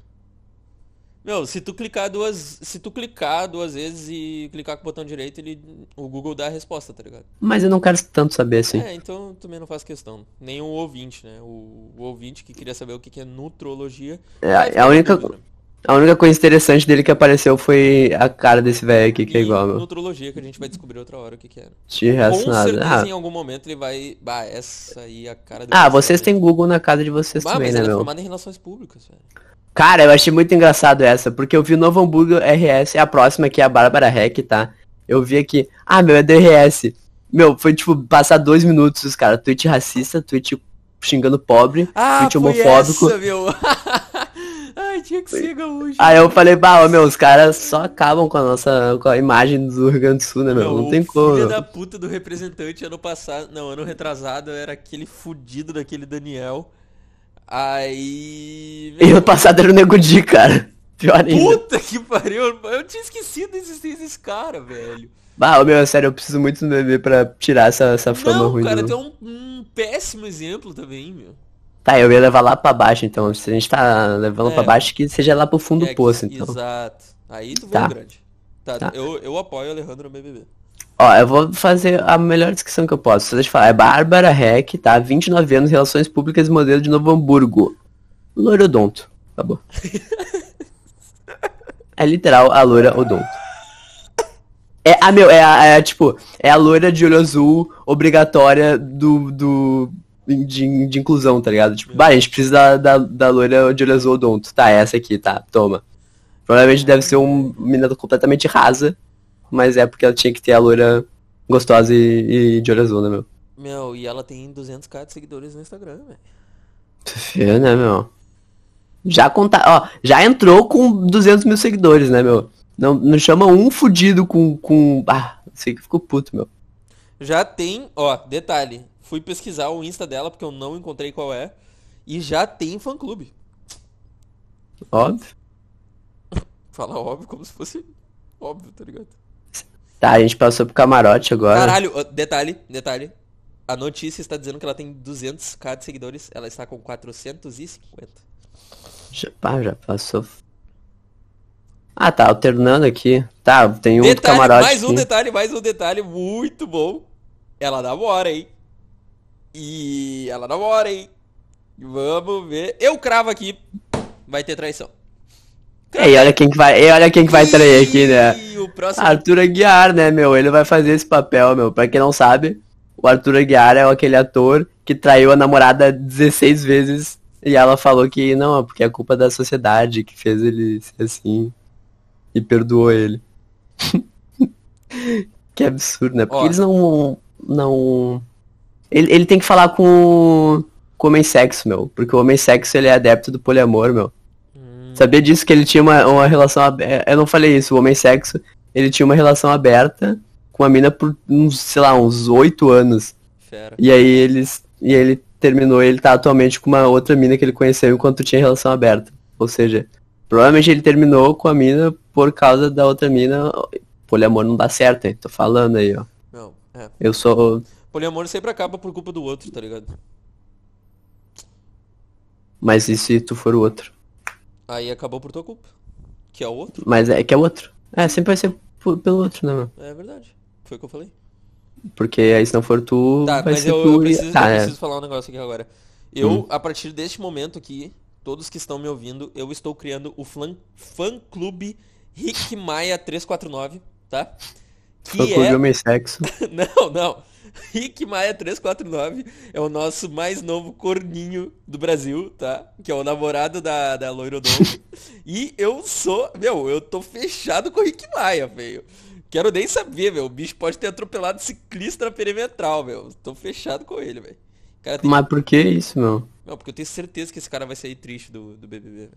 Meu, se tu clicar duas. Se tu clicar duas vezes e clicar com o botão direito, ele. O Google dá a resposta, tá ligado? Mas eu não quero tanto saber assim. É, então também não faço questão. Nem o ouvinte, né? O, o ouvinte que queria saber o que que é nutrologia. É, é a única, dúvida. A única coisa interessante dele que apareceu foi a cara desse velho aqui, que é igual, meu. Nutrologia que a gente vai descobrir outra hora o que que é. De resto, Com nada. certeza Ah, em algum momento ele vai. Bah, essa aí é a cara ah, vocês né? têm Google na casa de vocês Bah, também, mas né, ela é meu? formada em relações públicas, velho. Cara, eu achei muito engraçado essa, porque eu vi o Novo Hamburgo RS, a próxima aqui é a Bárbara Heck, tá? Eu vi aqui, ah, meu, é do RS. Meu, foi tipo, passar dois minutos, os caras, tweet racista, tweet xingando pobre, Ah, tweet homofóbico. essa, meu. [LAUGHS] Ai, tinha que ser gaúcho. Aí eu falei, bah, meu, os caras só acabam com a nossa, com a imagem do Rio Grande do Sul, né, meu? Meu, Não tem o como. filho meu. da puta do representante ano passado, não, ano retrasado era aquele fudido daquele Daniel. Aí. [LAUGHS] E ano passado era o Nego Di, cara. Pior ainda. Puta que pariu, eu tinha esquecido da existência desse cara, velho. Bah, meu, sério, eu preciso muito do bebê pra tirar essa, essa fama Não, ruim cara, do... tu é um, um péssimo exemplo também, meu. Tá, eu ia levar lá pra baixo, então. Se a gente tá levando É. pra baixo, que seja lá pro fundo É do poço, então. Exato. Aí tu Tá. grande. Tá, Tá. Eu, eu apoio o Alejandro no BBB. Ó, eu vou fazer a melhor descrição que eu posso. Deixa eu falar. É Bárbara Heck, tá? 29 anos, Relações Públicas, modelo de Novo Hamburgo. Loirodonto. Acabou. [LAUGHS] é literal a loira odonto. É, ah, meu, é, a- é a, tipo, é a loira de olho azul obrigatória do, do, de, de inclusão, tá ligado? Tipo, bah, a gente precisa da, da, da loira de olho azul odonto. Tá, essa aqui, tá, toma. Provavelmente deve ser um menina completamente rasa, mas é porque ela tinha que ter a loira gostosa e, e de olho azul, né, meu? Meu, e ela tem 200k de seguidores no Instagram, velho. Feio, né, meu? Já conta, ó, já entrou com 200 mil seguidores, né, meu? Não, não chama um fudido com, com, ah, sei que ficou puto, meu. Já tem, ó, detalhe. Fui pesquisar o Insta dela porque eu não encontrei qual é. E já tem fã clube. Óbvio. Fala óbvio como se fosse óbvio, tá ligado? Tá, a gente passou pro camarote agora. Caralho, detalhe, detalhe. A notícia está dizendo que ela tem 200k de seguidores. Ela está com 450. Já, pá, já passou. Ah, tá, alternando aqui. Tá, tem um detalhe, camarote mais um detalhe, mais um detalhe muito bom. Ela namora, hein? E ela namora, hein? Vamos ver. Eu cravo aqui. Vai ter traição. É, e olha quem que vai, e olha quem que vai trair aqui, né? O próximo. Arthur Aguiar, né, meu? Ele vai fazer esse papel, meu. Pra quem não sabe, o Arthur Aguiar é aquele ator que traiu a namorada 16 vezes e ela falou que não, porque é culpa da sociedade que fez ele ser assim e perdoou ele. [LAUGHS] que absurdo, né? Porque Ó. eles não. não. Ele, ele tem que falar com, com o homem sexo, meu. Porque o homem sexo ele é adepto do poliamor, meu. Hum, Sabia disso que ele tinha uma, uma relação aberta. Eu não falei isso, o homem sexo, ele tinha uma relação aberta com a mina por uns, sei lá, uns oito anos. Fera. E aí eles. E aí ele terminou, ele tá atualmente com uma outra mina que ele conheceu enquanto tinha relação aberta. Ou seja, provavelmente ele terminou com a mina por causa da outra mina. Poliamor não dá certo, hein? Tô falando aí, ó. Não, é. Eu sou. Poliamor sempre acaba por culpa do outro, tá ligado? Mas e se tu for o outro? Aí acabou por tua culpa. Que é o outro. Mas é que é o outro. É, sempre vai ser p- pelo outro, né, meu? É verdade. Foi o que eu falei. Porque aí se não for tu, Tá, vai mas ser eu, tu eu e- preciso, Tá, eu é. preciso falar um negócio aqui agora. Eu, Hum. a partir deste momento aqui, todos que estão me ouvindo, eu estou criando o flan, fã clube Rick Maia 349, tá? Que clube é. homem sexo. [LAUGHS] Não, não. Rick Maia 349 é o nosso mais novo corninho do Brasil, tá? Que é o namorado da, da Loirodonto. [LAUGHS] e eu sou. Meu, eu tô fechado com o Rick Maia, velho. Quero nem saber, meu. O bicho pode ter atropelado ciclista na perimetral, meu. Tô fechado com ele, velho. Tem... Mas por que isso, meu? Não, porque eu tenho certeza que esse cara vai sair triste do, do BBB, velho.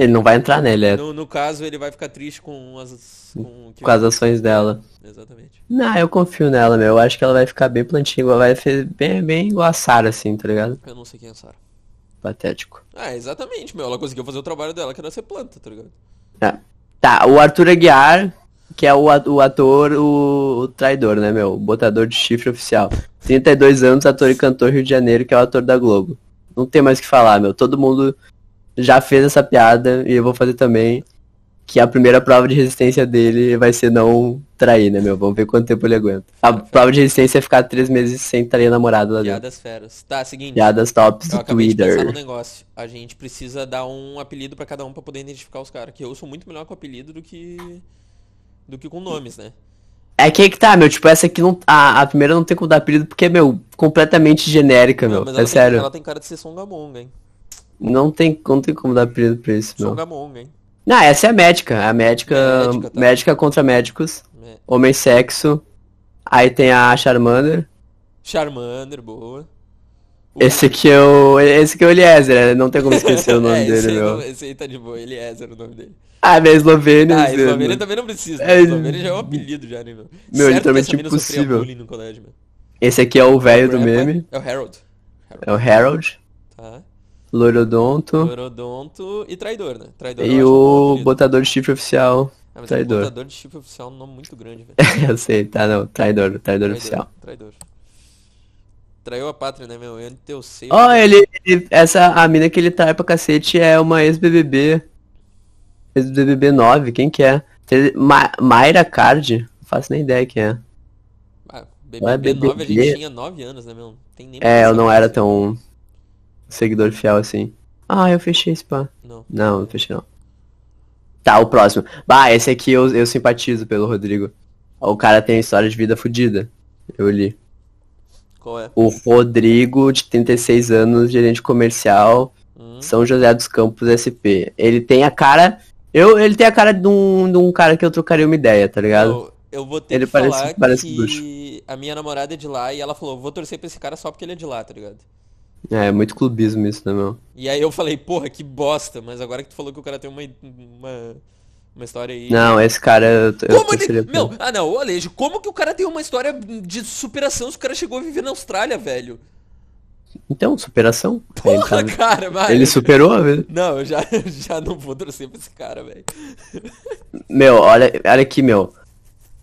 Ele não vai entrar, né? Ele é No, no caso, ele vai ficar triste com as. Com, com as ações dela. Exatamente. Não, eu confio nela, meu. Eu acho que ela vai ficar bem plantinha, igual- vai ser bem, bem igual a Sarah, assim, tá ligado? Eu não sei quem é a Sarah. Patético. Ah, exatamente, meu. Ela conseguiu fazer o trabalho dela, que era ser planta, tá ligado? É. Tá, o Arthur Aguiar, que é o ator, o, o traidor, né, meu? O botador de chifre oficial. 32 anos, ator e cantor Rio de Janeiro, que é o ator da Globo. Não tem mais o que falar, meu. Todo mundo já fez essa piada e eu vou fazer também. Que a primeira prova de resistência dele vai ser não trair, né, meu? Vamos ver quanto tempo ele aguenta. A prova de resistência é ficar três meses sem trair a namorada lá dentro. Piadas feras. Tá, seguinte. Piadas tops do acabei de Twitter. negócio. A gente precisa dar um apelido pra cada um pra poder identificar os caras. Que eu sou muito melhor com apelido do que. do que com nomes, né? É que aí que tá, meu. Tipo, essa aqui não. A, a primeira não tem como dar apelido porque é, meu, completamente genérica, Não, meu. mas É tem, sério. ela tem cara de ser Songamonga, hein? Não, tem, não tem como dar apelido pra isso, meu. Songamonga, hein? Não, essa é a médica. A médica. Médica, tá. Médica contra médicos. É. Homem sexo. Aí tem a Charmander. Charmander, boa. O- Esse aqui é o. Esse aqui é o Eliezer, né? não tem como esquecer o [LAUGHS] nome é, dele, meu. não- esse aí tá de boa, Eliezer o nome dele. Ah, minha Eslovênia. Ah, Eslovênia meu. também não precisa. É, né? Eslovênia já é um apelido já, né, meu? Meu, Certo literalmente sofria impossível. colégio, meu. Esse aqui é o velho do Grandpa meme. É o Harold. É o Harold. Tá. Loirodonto. Orodonto e traidor, né? Traidor eu E um o botador de chifre oficial. Ah, mas traidor. É botador de chifre oficial é um nome muito grande, velho. [LAUGHS] Eu sei, tá, não. Traidor, traidor oficial. Traidor. Traiu a pátria, né, meu? Entre teu seio. Ó, ele, ele- Essa, a mina que ele trai pra cacete é uma ex-BBB. Ex-BBB 9, quem que é? Ma Mayra Card? Não faço nem ideia quem é. Ah, Não é BBB 9 a gente BBB. tinha 9 anos, né, meu? Tem nem É, eu não era tão seguidor fiel assim. Ah, eu fechei esse pá. Não. Não, não fechei não. Tá, o próximo. Bah, esse aqui eu, eu simpatizo pelo Rodrigo. O cara tem história de vida fodida. Eu li. Qual é? O Rodrigo, de 36 anos, gerente comercial, Hum, São José dos Campos SP. Ele tem a cara. Eu, ele tem a cara de um, de um cara que eu trocaria uma ideia, tá ligado? eu, eu vou ter Ele que parece- falar parece que bruxo. a minha namorada é de lá e ela falou, vou torcer pra esse cara só porque ele é de lá, tá ligado? É, é muito clubismo isso, né, meu? E aí eu falei, porra, que bosta, mas agora que tu falou que o cara tem uma, uma, uma história aí. Não, esse cara eu, eu Como ele... torceria pra Meu, ele. ah não, Alejo, como que o cara tem uma história de superação se o cara chegou a viver na Austrália, velho? Então, superação. Ele, Porra, tá- cara, vai. ele superou vida. Não, eu já, [LAUGHS] já não vou torcer pra esse cara, velho. Meu, olha, olha aqui, meu.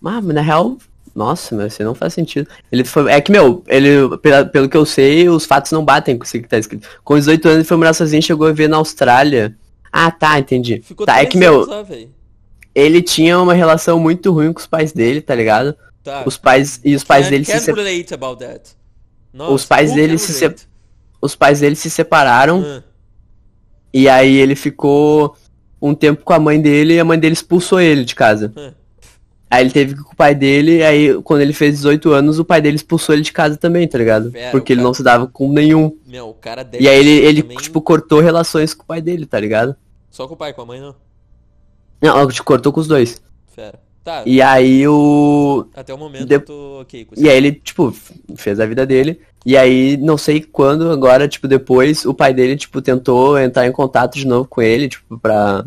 Ah, mas na real, nossa, meu, isso não faz sentido. Ele foi. É que, meu, ele, pelo que eu sei, os fatos não batem com isso que tá escrito. Com 18 anos ele foi morar sozinho e chegou a viver na Austrália. Ah, tá, entendi. Ficou tá, é que, meu, anos velho. ele tinha uma relação muito ruim com os pais dele, tá ligado? Tá. Os pais. E os pais dele se can't se- relate about that. Nossa, Os pais dele se? Os pais dele se separaram. Ah, E aí ele ficou um tempo com a mãe dele e a mãe dele expulsou ele de casa. ah. Aí ele teve que ir com o pai dele, aí quando ele fez 18 anos, o pai dele expulsou ele de casa também, tá ligado? Pera, Porque ele cara- não se dava com nenhum. Meu, o cara deve E aí ele, ele também tipo, cortou relações com o pai dele, tá ligado? Só com o pai, com a mãe não. Não, tipo, cortou com os dois. Fera. Tá, E aí o. até o momento de- eu tô ok com isso. E aí ele, tipo, fez a vida dele. E aí, não sei quando, agora, tipo, depois, o pai dele, tipo, tentou entrar em contato de novo com ele, tipo, pra.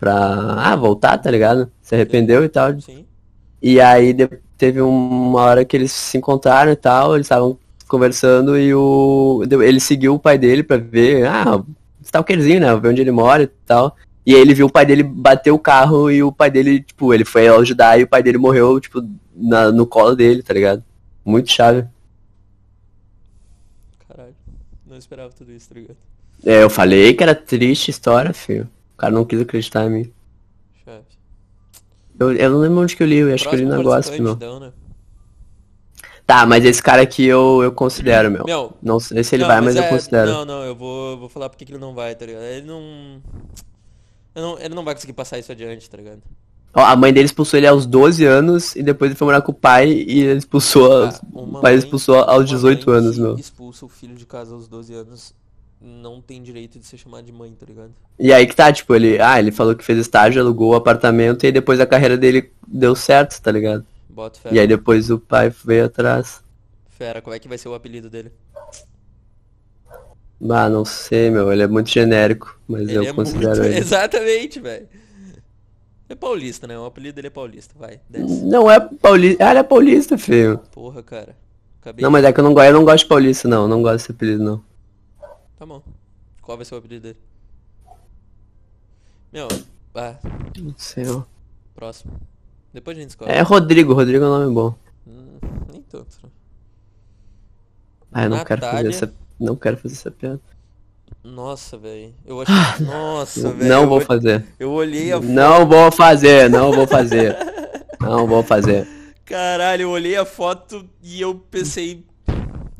Pra ah, voltar, tá ligado? Se arrependeu e tal. Sim. E aí teve uma hora que eles se encontraram e tal, eles estavam conversando e o ele seguiu o pai dele pra ver, ah, stalkerzinho, né? Ver onde ele mora e tal. E aí ele viu o pai dele bater o carro e o pai dele, tipo, ele foi ajudar e o pai dele morreu, tipo, na- no colo dele, tá ligado? Muito chave. Caralho. Não esperava tudo isso, tá ligado? É, eu falei que era triste história, filho. O cara não quis acreditar em mim. Chave. Eu, eu não lembro onde que eu li, eu acho que eu li na então, né? Tá, mas esse cara aqui eu, eu considero, meu. Meu, Não sei se ele não, vai, mas eu é- considero. Não, não, eu vou, vou falar porque que ele não vai, tá ligado? Ele não... eu não. Ele não vai conseguir passar isso adiante, tá ligado? Ó, a mãe dele expulsou ele aos 12 anos e depois ele foi morar com o pai e ele expulsou. Ah, o pai expulsou aos uma 18 mãe anos, meu. expulsa o filho de casa aos 12 anos não tem direito de ser chamado de mãe, tá ligado? E aí que tá, tipo, ele. Ah, ele falou que fez estágio, alugou o apartamento e depois a carreira dele deu certo, tá ligado? Bota fé. E aí depois o pai veio atrás. Fera, como é que vai ser o apelido dele? Ah, não sei, meu, ele é muito genérico, mas Ele eu é considero muito... ele. [LAUGHS] Exatamente, velho. É paulista, né? O apelido dele é paulista. Vai, desce. Não é paulista. Ah, ele é paulista, filho. Porra, cara. Acabei Não, mas é que eu não gosto, eu não gosto de paulista, não. Não gosto desse apelido, não. Tá bom. Qual vai ser o apelido dele? Meu, ah, Não sei, ó. próximo. Depois a gente escolhe. É Rodrigo, Rodrigo é um nome bom. Hum, nem tanto, né? Ah, eu não quero fazer Natália. essa. Não quero fazer essa piada. Nossa, velho. Eu [LAUGHS] achei. Nossa, velho. não vou fazer. Eu olhei a foto. Não vou fazer, não vou fazer. [LAUGHS] Não vou fazer. Caralho, eu olhei a foto e eu pensei.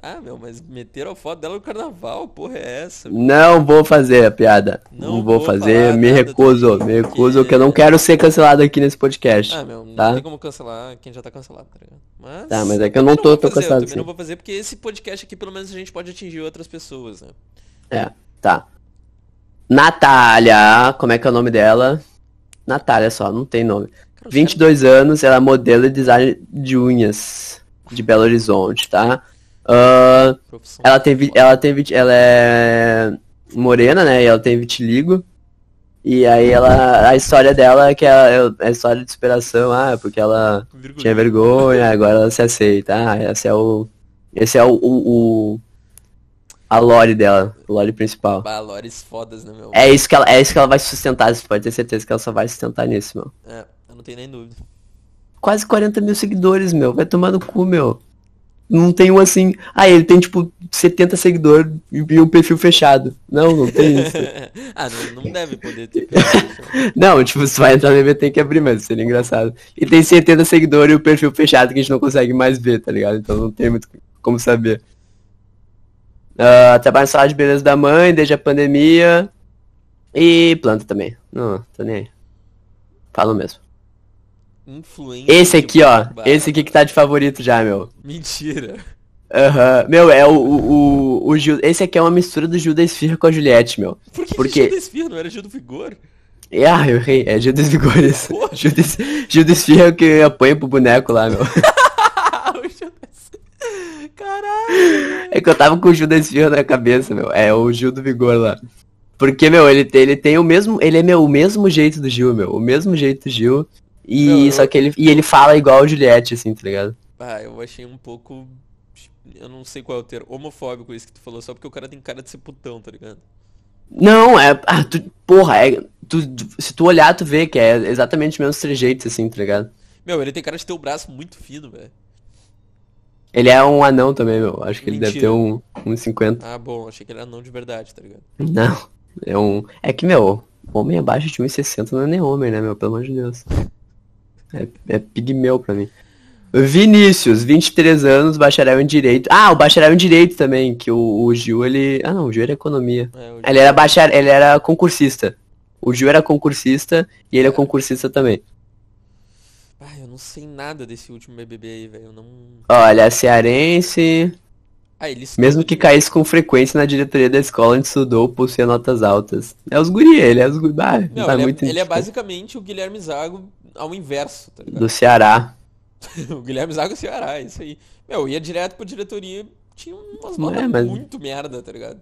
Ah, meu, mas meteram a foto dela no carnaval, porra é essa? Não vou fazer a piada. Não Não, vou, vou fazer, me recuso, também, me recuso, porque- que eu não quero ser cancelado aqui nesse podcast. Ah, meu, não Tá. tem como cancelar quem já tá cancelado, tá ligado? Mas. Tá, mas é que eu não também tô vou tão fazer, eu cancelado também não assim. vou fazer porque esse podcast aqui pelo menos a gente pode atingir outras pessoas, né? É, tá. Natália, como é que é o nome dela? Natália só, não tem nome. Cara, os 22 anos, ela é modelo e design de unhas de Belo Horizonte, tá? Profissão ela tem, ela tem, ela é morena, né? E ela tem vitiligo. E aí ela, a história dela é que é é a história de superação, ah, porque ela tinha vergonha, agora ela se aceita. Ah, esse é o, esse é o, o, o- a lore dela, o lore principal. Bah, lores fodas, né, meu? É isso que ela, é isso que ela vai sustentar, você pode ter certeza que ela só vai sustentar nisso, meu. É, eu não tenho nem dúvida. Quase 40 mil seguidores, meu. Vai tomar no cu, meu. Não tem um assim. Ah, ele tem tipo 70 seguidores e um perfil fechado. Não, não tem isso. [LAUGHS] ah, não, não deve poder ter. [LAUGHS] não, tipo, se vai entrar no evento tem que abrir, mas seria engraçado. E tem 70 seguidores e o perfil fechado que a gente não consegue mais ver, tá ligado? Então não tem muito como saber. Ah, trabalha na sala de beleza da mãe desde a pandemia. E planta também. Não, tô nem aí. Falo mesmo. Influência. Esse aqui, ó. Esse aqui que tá de favorito já, meu. Mentira. Aham. Meu, é o, o, o, o Gil... Esse aqui é uma mistura do Gil da Esfirra com a Juliette, meu. Por que Porque- Gil da Esfirra não era Gil do Vigor? E, ah, eu errei. É Gil das Vigores. Porra. Gil da Es- Gil da Esfirra é o que apanha pro boneco lá, meu. [LAUGHS] Caralho. É que eu tava com o Gil da Esfirra na cabeça, meu. É o Gil do Vigor lá. Porque, meu, ele tem, ele tem o mesmo... Ele é, meu, o mesmo jeito do Gil, meu. O mesmo jeito do Gil. E Não, eu- só que ele... E ele fala igual a Juliette, assim, tá ligado? Ah, eu achei um pouco. Eu não sei qual é o termo. Homofóbico isso que tu falou, só porque o cara tem cara de ser putão, tá ligado? Não, é... Ah, tu, porra, é... Tu, se tu olhar, tu vê que é exatamente os mesmos trejeitos, assim, tá ligado? Meu, ele tem cara de ter o braço muito fino, velho. Ele é um anão também, meu. Acho que ele deve Mentira. ter um, um 50. Ah, bom, achei que ele era não de verdade, tá ligado? Não. É um. É que, meu, homem abaixo de 1,60 não é nem homem, né, meu? Pelo amor de Deus. É, é pigmeu pra mim. Vinícius, 23 anos, bacharel em Direito. Ah, o bacharel em Direito também, que o, o Gil, ele... Ah, não, o Gil era Economia. É, o Ele era bacharel, ele era concursista. O Gil era concursista e ele é concursista também. Ah, eu não sei nada desse último BBB aí, velho. Não. Olha, cearense... Ah, ele Mesmo que caísse com frequência na diretoria da escola onde estudou, possuía notas altas. É os guri, ele é os guri. Ah, Não, tá ele, muito é, ele é basicamente o Guilherme Zago ao inverso, tá ligado? do Ceará. [LAUGHS] o Guilherme Zago Ceará, isso aí. Meu, ia direto pra diretoria, tinha umas Não notas é, mas- muito merda, tá ligado?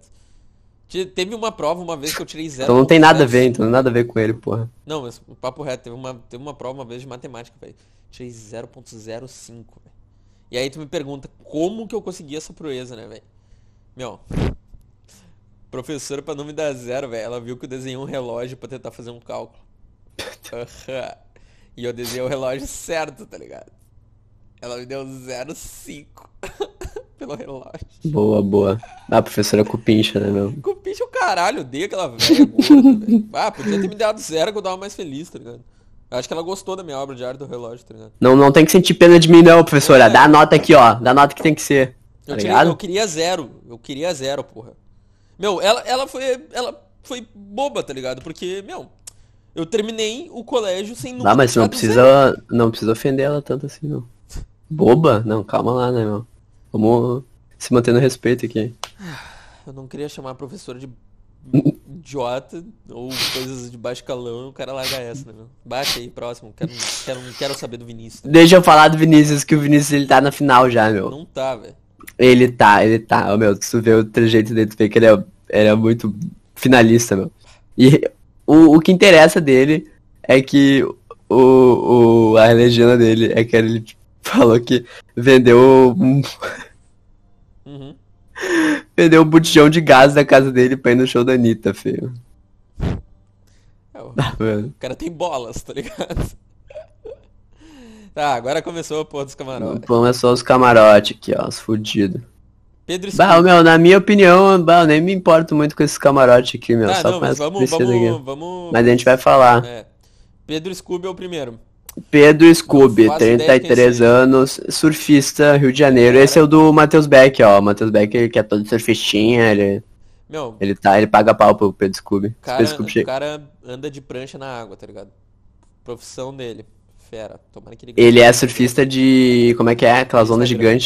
Te- Teve uma prova uma vez que eu tirei zero. Então não tem nada a ver, então não tem nada a ver com ele, porra. Não, mas papo reto, teve uma, teve uma prova uma vez de matemática, velho. Tirei 0.05, velho. E aí tu me pergunta como que eu consegui essa proeza, né, velho? Meu, professora pra não me dar zero, velho, ela viu que eu desenhei um relógio pra tentar fazer um cálculo. [LAUGHS] E eu desenhei o relógio certo, tá ligado? Ela me deu 0,5 [LAUGHS] pelo relógio. Boa, boa. Ah, professora cupincha, né, meu? Cupiche é o caralho, odeio aquela velha gorda, [LAUGHS] velho. Ah, podia ter me dado zero que eu tava mais feliz, tá ligado? Eu acho que ela gostou da minha obra de arte do relógio, tá ligado? Não, não tem que sentir pena de mim, não, professora. É. Dá a nota aqui, ó. Dá a nota que tem que ser. Tá Eu, tirei- ligado? eu queria zero. Eu queria zero, porra. Meu, ela, ela foi. Ela foi boba, tá ligado? Porque, meu, eu terminei o colégio sem nunca Ah, mas não tirado zero. precisa, não precisa ofender ela tanto assim, não. Boba? Não, calma lá, né, meu? Vamos se manter no respeito aqui. Eu não queria chamar a professora de idiota ou coisas de baixo calão e o cara larga essa, né, meu? Bate aí, próximo. Quero, quero, quero saber do Vinícius. Deixa eu falar do Vinícius, que o Vinícius ele tá na final já, meu. Não tá, velho. Ele tá, ele tá. Ô, meu, tu vê o trejeito dele, tu vê que ele é, ele é muito finalista, meu. E o, o que interessa dele é que o, o, a legenda dele é que ele falou que vendeu um, Uhum. [LAUGHS] vendeu um botijão de gás da casa dele pra ir no show da Anitta, feio. É, o Ah, o cara tem bolas, tá ligado? [LAUGHS] Tá, agora começou a porra dos camarotes. Começou os camarotes aqui, ó, os fudidos. Pedro Bah, Scooby. meu, na minha opinião, bah, eu nem me importo muito com esses camarotes aqui, meu. Tá, só não, mas vamos, princesa aqui. vamos, vamos... Mas a gente vai falar. É. Pedro Scooby é o primeiro. Pedro Scooby, Não faço ideia de quem 33 seja. anos, surfista, Rio de Janeiro. Esse é o do Matheus Beck, ó. Matheus Beck, ele que é todo surfistinha, ele, Meu, ele, tá, ele paga pau pro Pedro Scooby. cara, Pedro Scooby o chega. cara anda de prancha na água, tá ligado? Profissão dele. Fera. Tomara que ele ganhe. Ele é surfista de. Como é que é? Aquelas ondas Instagram.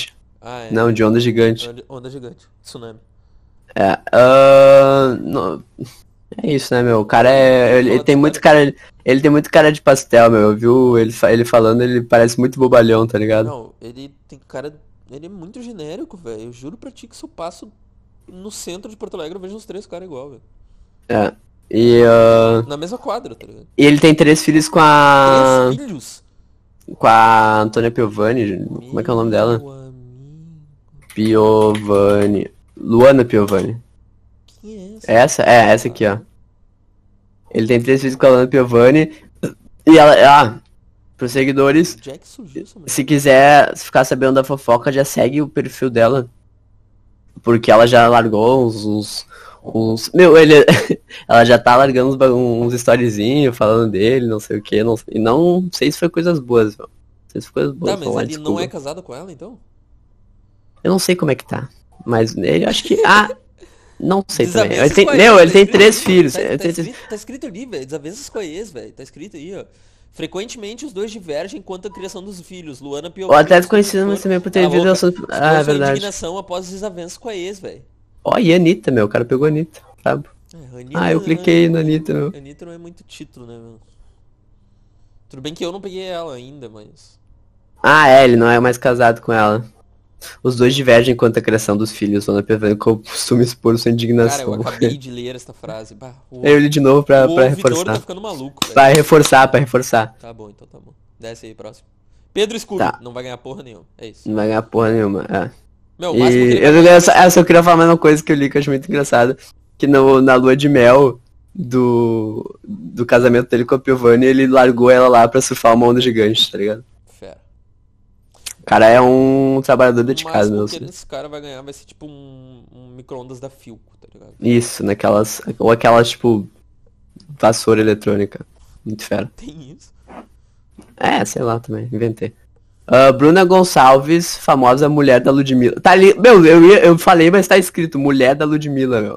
Ah, é. Não, de onda gigante. Onda, gigante. Tsunami. É. ah, não- é isso, né, meu? O cara é. Ele, ele tem muito cara. Ele tem muito cara de pastel, meu. Viu ele, fa- ele falando, ele parece muito bobalhão, tá ligado? Não, ele tem cara. Ele é muito genérico, velho. Eu juro pra ti que se eu passo no centro de Porto Alegre, eu vejo uns três caras igual, velho. É. E, ah, Na mesma quadra, tá ligado? e ele tem três filhos com a. Três filhos. Com a Antônia Piovani. Como é que é o nome dela? Piovani. Luana Piovani. Quem é essa? Essa? É, essa aqui, ó. Ele tem três filhos com a Luana Piovani. E ela. Ah, pros seguidores, Onde é que surgiu essa mulher? se quiser ficar sabendo da fofoca, já segue o perfil dela. Porque ela já largou uns. uns, uns- meu, ele. [LAUGHS] ela já tá largando uns, uns storyzinhos falando dele, não sei o que. Não, e não sei se foi coisas boas, meu. Não sei se foi coisas boas. Tá, mas ele não é casado com ela, então? Eu não sei como é que tá. Mas ele acho que. Ah! Não sei também. Ele tem, a meu, ex, ele tá tem escrito três filhos. Tá, Ele tá tem escrito, tá escrito ali, velho. Desavenças com a ex, velho. Tá escrito aí, ó. Frequentemente os dois divergem quanto à criação dos filhos. Luana O Piovani. atleta conhecido mas também por ter a vindo assunto. expôs Ah, é sua verdade. indignação após desavenças com a ex, velho. Ó, e a Anitta, meu. O cara pegou a Anitta. Sabe? É, a Anitta- Ah, eu cliquei na Anitta, meu. A Anitta não é muito título, né, meu? Tudo bem que eu não peguei ela ainda, mas. Ah, é, ele não é mais casado com ela. Os dois divergem quanto à criação dos filhos. Dona Piovani costuma expor sua Cara, eu indignação. acabei de [LAUGHS] ler esta frase. Bah, o, Eu li de novo pra, o pra tá reforçar. ficando maluco, velho. Pra reforçar, pra reforçar. Tá bom, então tá bom. Desce aí, próximo. Pedro Scooby. Tá. Não vai ganhar porra nenhuma. É isso. Não vai ganhar porra nenhuma. É. Meu, E eu, eu, só, eu só queria falar mais uma coisa que eu li que eu acho muito engraçado. Que no, na lua de mel do, do casamento dele com a Piovani, ele largou ela lá pra surfar uma onda gigante, tá ligado? O cara é um trabalhador O dedicado, meu. que esse cara vai ganhar vai ser tipo um, um micro-ondas da Filco, tá ligado? Isso, naquelas. Ou aquelas, tipo, vassoura eletrônica. Muito fera. Tem isso. É, sei lá também, inventei. Ah, Bruna Gonçalves, famosa mulher da Ludmilla. Tá ali. Meu, eu, eu falei, mas tá escrito mulher da Ludmilla, meu.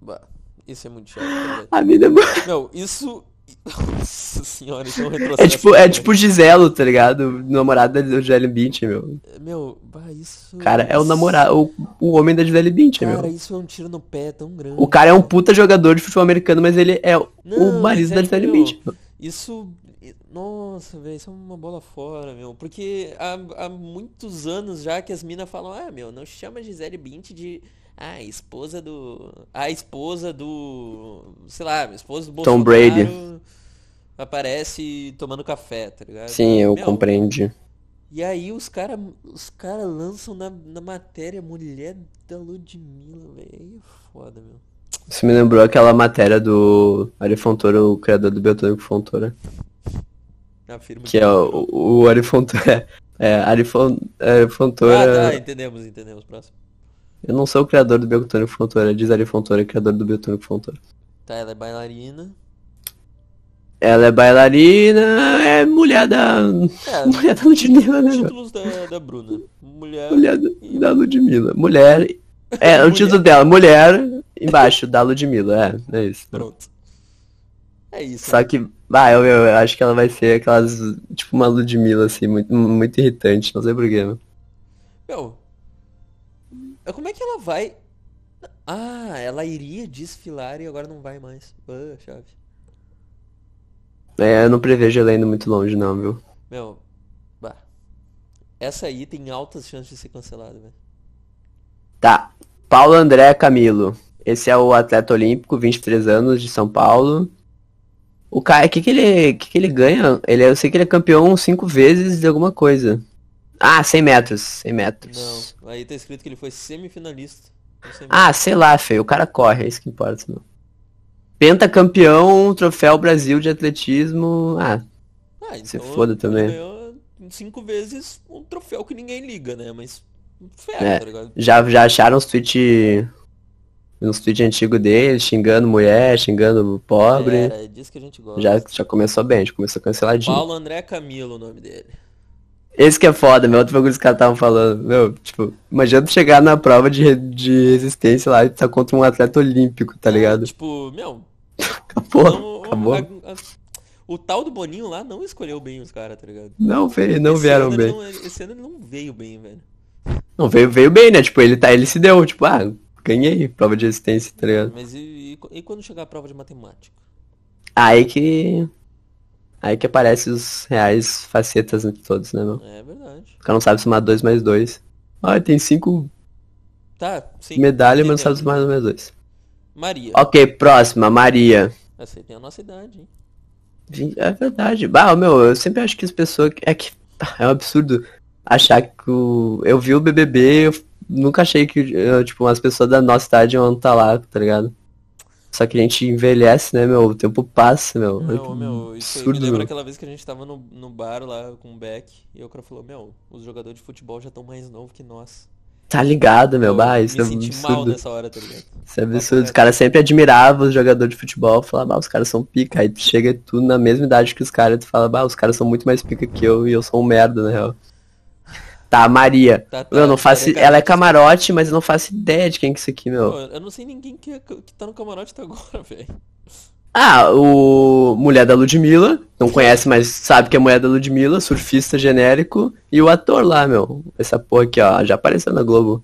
Bah, isso é muito chato, ligado? [LAUGHS] A mina é Meu, isso. Nossa senhora, isso é um retrocesso. É tipo, é tipo Giselo, tá ligado? Namorado da Gisele Bündchen, meu. Meu, bah, isso. O cara é o namorado, o, o homem da Gisele Bündchen, Cara, meu. isso é um tiro no pé tão grande. O cara é um puta jogador de futebol americano, mas ele é o Não, marido mas da é, Gisele Bündchen. meu. Isso. Nossa, velho, isso é uma bola fora, meu. Porque há, há muitos anos já que as minas falam, ah, meu, não chama Gisele Bündchen de Ah, a esposa do. A esposa do. Sei lá, a esposa do Tom Bolsonaro Brady. aparece tomando café, tá ligado? Sim, eu Meu, compreendi. E aí os caras os cara lançam na, na matéria mulher da Ludmilla, velho. Aí é foda, meu. Isso me lembrou aquela matéria do Ari Fontoura, o criador do Biotônico Fontoura. Afirmo Que é o, o Ari Fontoura. [LAUGHS] É, Ari, Fon, Ari Ah, Fontoura. tá, entendemos, entendemos. Próximo. Eu não sou o criador do Biotônico Fontoura, diz Ari Fontoura, criador do Biotônico Fontoura. Tá, ela é bailarina. Ela é bailarina, é mulher da. É, [LAUGHS] Mulher da Ludmilla, né? títulos da, da Bruna. Mulher. Mulher da, da Ludmilla. Mulher. É, o título dela, mulher, embaixo, da Ludmilla, é, é isso. Pronto. É isso. Só que, bah, eu, eu acho que ela vai ser aquelas, tipo uma Ludmilla, assim, muito, muito irritante, não sei porquê, meu. Meu, como é que ela vai... Ah, ela iria desfilar e agora não vai mais. Ah, chave. É, eu não prevejo ela indo muito longe, não, viu? Meu, bah. Essa aí tem altas chances de ser cancelada, velho. Tá. Paulo André Camilo. Esse é o atleta olímpico, 23 anos, de São Paulo. O cara, o que que ele, que que ele ganha? Ele, eu sei que ele é campeão cinco vezes de alguma coisa. Ah, 100 metros, 100 metros. Não, aí tá escrito que ele foi semifinalista. Não Ah, sei lá, feio, o cara corre, é isso que importa, meu. Pentacampeão, troféu Brasil de atletismo. Ah, Ah, Se então foda ele também. ganhou cinco vezes um troféu que ninguém liga, né? Mas fera, É. tá ligado? já, já acharam uns tweets. Uns tweets antigos dele, xingando mulher, xingando pobre. Era, é disso que a gente gosta. Já, já começou bem, já começou canceladinho. Paulo André Camilo, o nome dele. Esse que é foda, meu outro bagulho que os caras estavam falando. Meu, tipo, imagina tu chegar na prova de, de resistência lá e tu tá contra um atleta olímpico, tá ligado? Tipo, meu, Acabou, não- acabou. a- a- o tal do Boninho lá não escolheu bem os caras, tá ligado? Não veio, não Esse vieram bem. não- esse ano ele não veio bem, velho. Não, veio, veio bem, né? Tipo, ele tá, ele se deu, tipo, ah, ganhei, prova de resistência, tá ligado? Mas e, e- e quando chegar a prova de matemática? Aí que. Aí que aparecem os reais facetas de todos, né, meu? É verdade. O cara não sabe somar 2 mais 2. Ah, tem cinco Tá, sim. medalhas, mas não sabe somar 2 mais 2. Maria. Ok, próxima, Maria. Essa aí tem a nossa idade, hein? É verdade. Bah, meu, eu sempre acho que as pessoas. É que. [LAUGHS] É um absurdo achar que o. Eu vi o BBB, eu nunca achei que, tipo, as pessoas da nossa idade iam estar lá, tá ligado? Só que a gente envelhece, né, meu? O tempo passa, meu. Não, que meu, isso aí me absurdo, lembra meu. aquela vez que a gente tava no, no bar lá com o Beck e o cara falou, meu, os jogadores de futebol já estão mais novos que nós. Tá ligado, meu? Eu Bah, isso me é senti mal absurdo. nessa hora, tá ligado? Isso é Papo absurdo. Os caras sempre admiravam os jogadores de futebol, falavam, bah, os caras são pica. Aí tu chega tu na mesma idade que os caras, tu fala, bah, os caras são muito mais pica que eu e eu sou um merda, na real. Tá, Maria. Tá, tá, Eu não faço. Maria Ela é camarote, mas eu não faço ideia de quem que é isso aqui, meu. Pô, eu não sei ninguém que, é- que tá no camarote até agora, [LAUGHS] velho. Ah, o mulher da Ludmilla, não conhece, mas sabe que é mulher da Ludmilla, surfista genérico, e o ator lá, meu. Essa porra aqui, ó, já apareceu na Globo.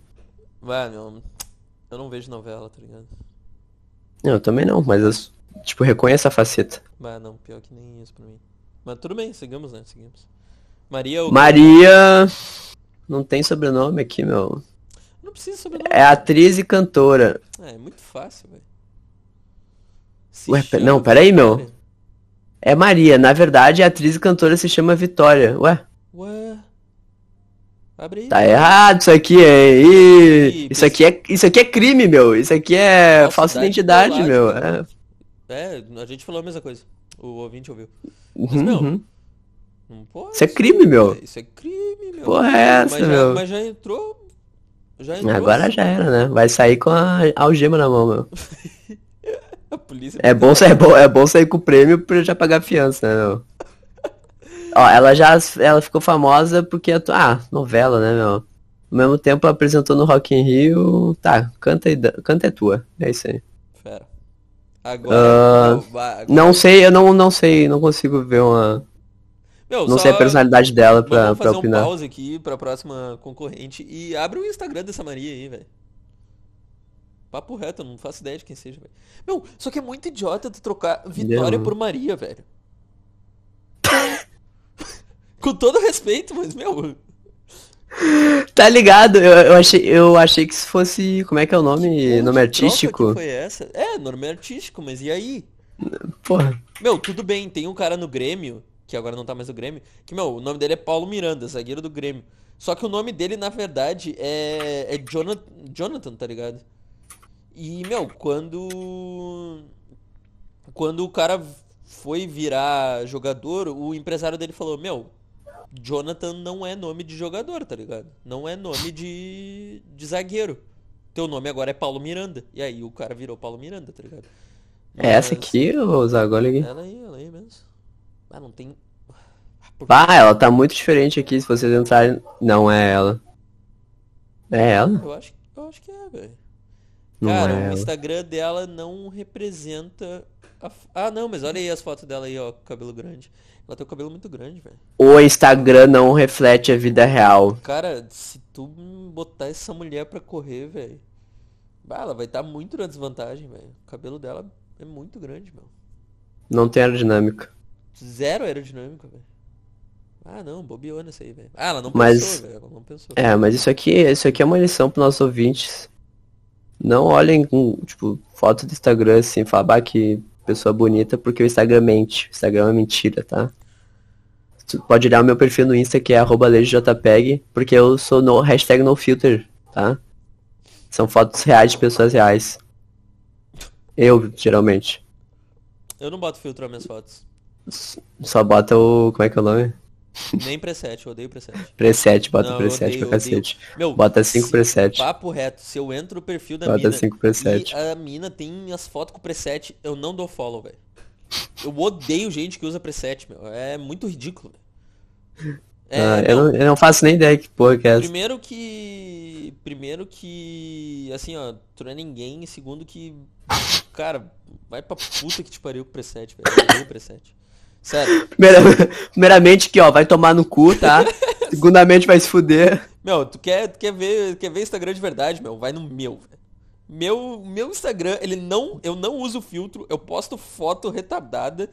Vai, meu, eu não vejo novela, tá ligado? Eu também não, mas eu, tipo, reconheço a faceta. Vai, não, pior que nem isso pra mim. Mas tudo bem, seguimos, né? Seguimos. Maria. Maria. Não tem sobrenome aqui, meu. Não precisa sobrenome. É atriz e cantora. É, é muito fácil, velho. Ué, pe- não, peraí, meu. É Maria. Na verdade, a atriz e cantora se chama Vitória. Ué, Ué. Abre aí. tá errado isso aqui, hein? Isso aqui é, isso aqui é crime, meu. Isso aqui é falsa identidade, meu. É. É, a gente falou a mesma coisa. O ouvinte ouviu. Mas, meu, Uhum. Não pode. Isso é crime, meu. Isso é crime, meu. Porra é essa, mas já, meu? Mas já entrou. Já entrou. Agora já era, né? Vai sair com a algema na mão, meu. [LAUGHS] A polícia. É bom, sa- é bom, é bom sair com o prêmio pra já pagar a fiança, né, meu? [LAUGHS] Ó, ela já ela ficou famosa porque atu... ah, novela, né, meu? Ao mesmo tempo apresentou no Rock in Rio, tá, canta e canta é tua. É isso aí. Fera. Agora. Vai, agora- Não sei, eu não, não sei, não consigo ver uma, Meu, não sei a personalidade dela pra, Vamos pra fazer um opinar. pause aqui pra próxima concorrente e abre o Instagram dessa Maria aí, velho. Papo reto, eu não faço ideia de quem seja, velho. Meu, só que é muito idiota tu trocar Vitória Não. por Maria, velho. [LAUGHS] Com todo respeito, mas, meu. Tá ligado? Eu, eu, achei, eu achei que se fosse. Como é que é o nome? nome artístico? Que foi essa? É, nome artístico, mas e aí? Porra. Meu, tudo bem, tem um cara no Grêmio, que agora não tá mais no Grêmio, que, meu, o nome dele é Paulo Miranda, zagueiro do Grêmio. Só que o nome dele, na verdade, é, é Jonathan, Jonathan, tá ligado? E, meu, quando. Quando o cara foi virar jogador, o empresário dele falou, meu, Jonathan não é nome de jogador, tá ligado? Não é nome de, de zagueiro. Teu nome agora é Paulo Miranda. E aí o cara virou Paulo Miranda, tá ligado? Mas... É essa aqui, ô Zagoli? Ela aí, ela aí mesmo. Ah, não tem. Por... Ah, ela tá muito diferente aqui, se vocês entrarem. Não é ela. É ela? Eu acho, eu acho que é, velho. Cara, é o Instagram dela não representa. A... Ah, não, mas olha aí as fotos dela aí, ó, cabelo grande. Ela tem o cabelo muito grande, velho. O Instagram não reflete a vida real. Cara, se tu botar essa mulher pra correr, velho. Ela vai estar tá muito na desvantagem, velho. O cabelo dela é muito grande, meu. Não tem aerodinâmica. Zero aerodinâmica, velho. Ah, não, bobeou nessa aí, velho. Ah, ela não mas... pensou, velho. Ela não pensou. É, mas isso aqui, isso aqui é uma lição pros nossos ouvintes. Não olhem com, tipo, foto do Instagram assim, falar, que pessoa bonita porque o Instagram mente. O Instagram é mentira, tá? Tu pode olhar o meu perfil no Insta que é arroba porque eu sou no hashtag nofilter, tá? São fotos reais de pessoas reais. Eu, geralmente. Eu não boto filtro nas minhas fotos. Só bota o. Como é que é o nome? Nem preset, eu odeio preset. Preset, bota não, preset pra cacete. Meu, bota 5 preset. Papo reto, se eu entro no perfil da bota mina 5 preset. a mina tem as fotos com preset, eu não dou follow, velho. Eu odeio gente que usa preset, meu. É muito ridículo, É, ah, eu, não, eu, não, faço nem ideia que porra que é. Primeiro que. Primeiro que. Assim, ó, tu não é ninguém. Segundo que. Cara, vai pra puta que te pariu com preset, velho. Eu odeio preset. Sério. Primeiramente que, ó, vai tomar no cu, tá? [LAUGHS] Segundamente vai se fuder. Meu, tu quer, tu quer ver, quer ver Instagram de verdade, meu? Vai no meu, Meu, meu Instagram, ele não, eu não uso filtro, eu posto foto retardada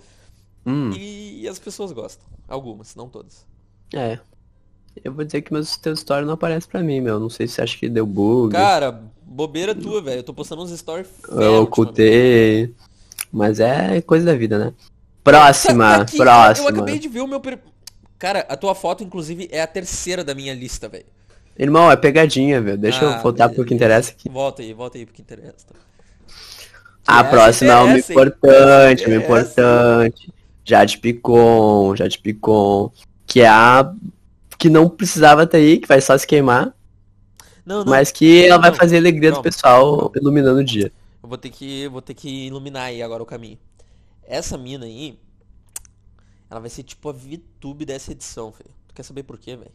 hum. e, e, as pessoas gostam. Algumas, não todas. É. Eu vou dizer que meus teus stories não aparecem pra mim, meu. Não sei se você acha que deu bug. Cara, bobeira tua, velho. Eu tô postando uns stories. Eu ocultei. Mas é coisa da vida, né? Próxima, [LAUGHS] aqui, próxima. Eu acabei de ver o meu. Per... Cara, a tua foto, inclusive, é a terceira da minha lista, velho. Irmão, é pegadinha, velho. Deixa ah, eu voltar pro que interessa aqui. Volta aí, volta aí pro que interessa. A próxima é uma importante, uma importante. Jade Picon, Jade Picon. Que é a que não precisava ter aí, que vai só se queimar. Não, não, mas que ela não, vai fazer alegria do pessoal iluminando o dia. Eu vou ter que, vou ter que iluminar aí agora o caminho. Essa mina aí, ela vai ser tipo a VTube dessa edição, velho. Tu quer saber por quê, velho?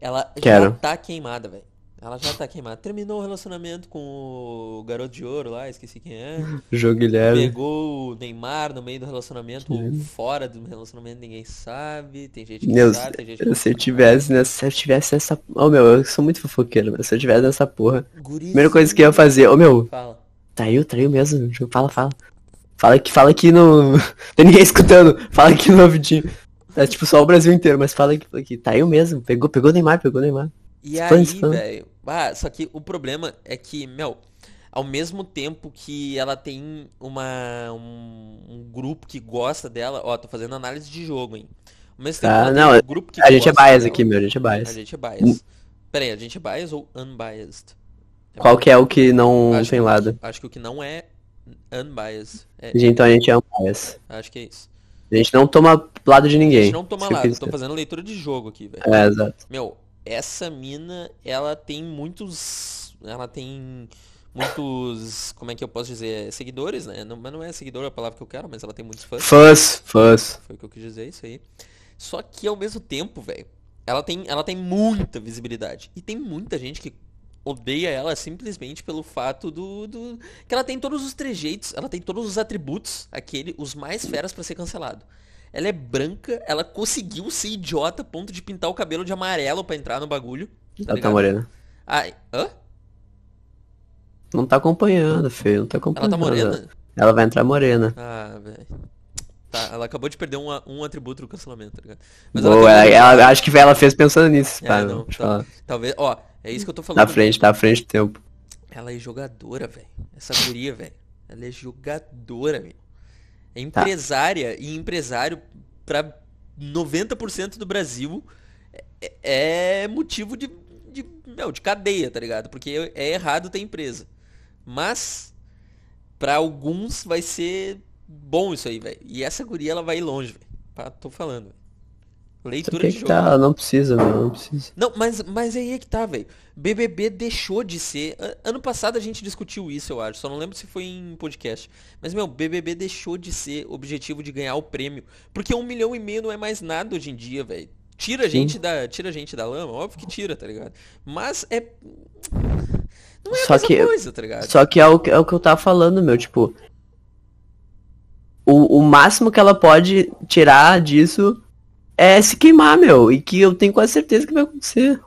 Ela Quero. já tá queimada, velho. Ela já tá queimada. Terminou o relacionamento com o garoto de ouro lá, esqueci quem é. [LAUGHS] João Guilherme. Pegou o Neymar no meio do relacionamento, ou fora do relacionamento, ninguém sabe. Tem gente que meu, sabe, tem gente que Se eu tivesse nessa. Se eu tivesse nessa. Ô oh, meu, eu sou muito fofoqueiro, mas se eu tivesse nessa porra. Guríssimo. Primeira coisa que eu ia fazer, ô oh, meu. Fala. Traiu, traiu mesmo. Fala, fala. Fala aqui, fala aqui no. [LAUGHS] Tem ninguém escutando. Fala aqui no ouvidinho. É tipo só o Brasil inteiro, mas fala aqui, fala aqui. Tá eu mesmo. Pegou, pegou Neymar, pegou Neymar. E aí, velho. Ah, só que o problema é que, meu, ao mesmo tempo que ela tem uma um, um grupo que gosta dela, ó, tô fazendo análise de jogo, hein. Ao mesmo tempo ah, não, um grupo que a gente é bias aqui, meu, a gente é bias. A gente é bias. Pera aí, a gente é bias ou unbiased? Qual que é o que não acho tem lado? Acho que o que não é unbiased. É, então a gente é unbiased. Acho que é isso. A gente não toma lado de ninguém. A gente não toma lado, eu tô fazendo leitura de jogo aqui, velho. É, exato. Meu, essa mina, ela tem muitos. Ela tem muitos. Como é que eu posso dizer? Seguidores, né? Não, mas não é seguidor a palavra que eu quero, mas ela tem muitos fãs. Fãs, fãs. Foi o que eu quis dizer, isso aí. Só que ao mesmo tempo, velho, ela tem, ela tem muita visibilidade. E tem muita gente que odeia ela simplesmente pelo fato do, do, que ela tem todos os trejeitos, ela tem todos os atributos, aquele, os mais feras para ser cancelado. Ela é branca, ela conseguiu ser idiota a ponto de pintar o cabelo de amarelo para entrar no bagulho. Tá ela tá morena. Ai, hã? Não tá acompanhando, feio, não tá acompanhando. Ela tá morena? Ela vai entrar morena. Ah, velho. Tá, ela acabou de perder um, um atributo do cancelamento, tá ligado? Mas ela Boa, tem ela, ela- acho que ela fez pensando nisso, É, tá? não, tá. Talvez, ó, é isso que eu tô falando. Na frente, tá à frente do tempo. Ela é jogadora, velho. Essa guria, velho. Ela é jogadora, velho. É Tá. empresária e empresário pra 90% do Brasil é, é motivo de, de, meu, de cadeia, tá ligado? Porque é errado ter empresa. Mas pra alguns vai ser bom isso aí, velho. E essa guria ela vai ir longe, velho. Tô falando. velho. Leitura de jogo. tá, não precisa, meu, não precisa. Não, mas, mas aí é que tá, velho. BBB deixou de ser. Ano passado a gente discutiu isso, eu acho. Só não lembro se foi em podcast. Mas, meu, BBB deixou de ser objetivo de ganhar o prêmio. Porque um milhão e meio não é mais nada hoje em dia, velho. Tira a gente da, tira a gente da lama, óbvio que tira, tá ligado? Mas é. Não é Só que- coisa, tá ligado? Só que é o, que- é o que eu tava falando, meu, tipo. O, o máximo que ela pode tirar disso é se queimar, meu. E que eu tenho quase certeza que vai acontecer.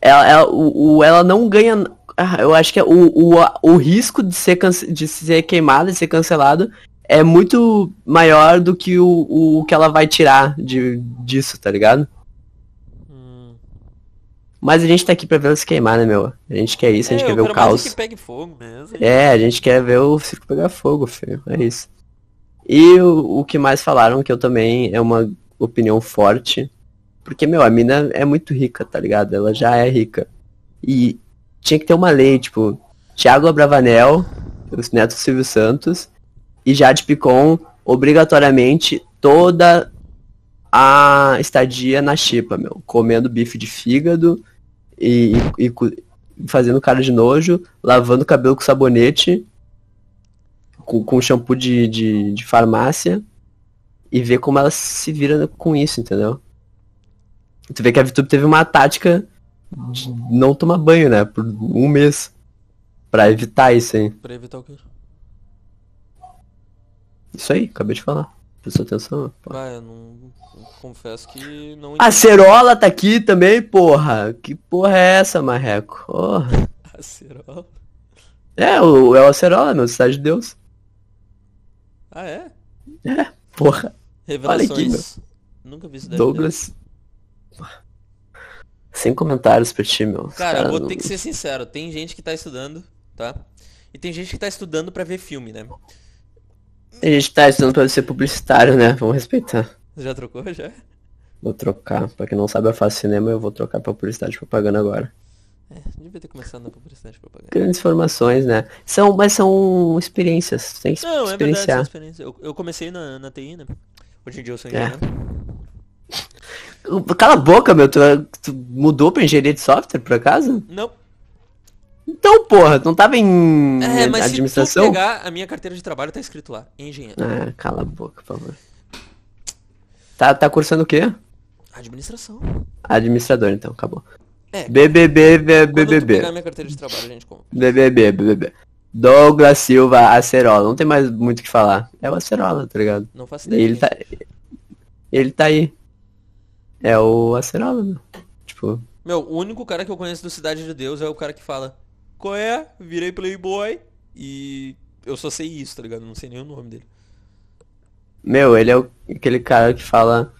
Ela, ela, o, o- ela não ganha. ah, Eu acho que é o, o, o risco de ser, cance- de ser queimada, de ser cancelado, é muito maior do que o, o que ela vai tirar de, disso, tá ligado? Hum. Mas a gente tá aqui pra ver ela se queimar, né, meu? A gente quer isso, a gente É, quer ver o é caos. que pegue fogo mesmo. É, a gente quer ver o circo pegar fogo, filho. É isso. E o, o que mais falaram, que eu também é uma opinião forte. Porque, meu, a mina é muito rica, tá ligado? Ela já é rica. E tinha que ter uma lei, tipo, Thiago Abravanel, os netos Silvio Santos e Jade Picon, obrigatoriamente, toda a estadia na chipa, meu. Comendo bife de fígado e, e- e fazendo cara de nojo, lavando o cabelo com sabonete, com, com shampoo de, de, de farmácia, e ver como ela se vira com isso, entendeu? Tu vê que a VTube teve uma tática de não tomar banho, né? Por um mês. Pra evitar isso aí. Pra evitar o quê? Isso aí, acabei de falar. Prestou atenção? pô. Ah, eu não. Confesso que não A Cerola tá aqui também, porra. Que porra é essa, marreco? Porra. Acerola. É, o, é o Acerola, meu, Cidade de Deus. Ah, é? Porra. Revelações. Nunca vi isso daí. Douglas. Sem comentários pra ti, meu. Os Cara, eu vou não- ter que ser sincero. Tem gente que tá estudando, tá? E tem gente que tá estudando pra ver filme, né? A gente tá estudando pra ser publicitário, né? Vamos respeitar. Já trocou, já? Vou trocar. Pra quem não sabe, eu faço cinema, eu vou trocar pra publicidade e propaganda agora. É, devia ter começado na publicidade e propaganda. Grandes informações, né? São, mas são experiências. Tem que Não, é verdade, experienciar. Eu, eu comecei na, na TI, né? Hoje em dia eu sou É. engenheiro. [LAUGHS] Cala a boca, meu. Tu, tu mudou pra engenharia de software, por acaso? Não. Então, porra, tu não tava em É, mas se tu administração? pegar a minha carteira de trabalho, tá escrito lá, engenheiro. Ah, cala a boca, por favor. Tá, tá cursando o quê? Administração. Administrador, então, acabou. É. BBB, Quando tu BBB. pegar minha carteira de trabalho, a gente compra. BBB, BBB. Douglas Silva, Acerola. Não tem mais muito o que falar. É o Acerola, tá ligado? Não faço ideia. Ele tá. Ele tá aí. É o Acerola, meu. Tipo, Meu, o único cara que eu conheço do Cidade de Deus é o cara que fala Qual é? Virei playboy e eu só sei isso, tá ligado? Não sei nem o nome dele. meu, ele é o- aquele cara que fala.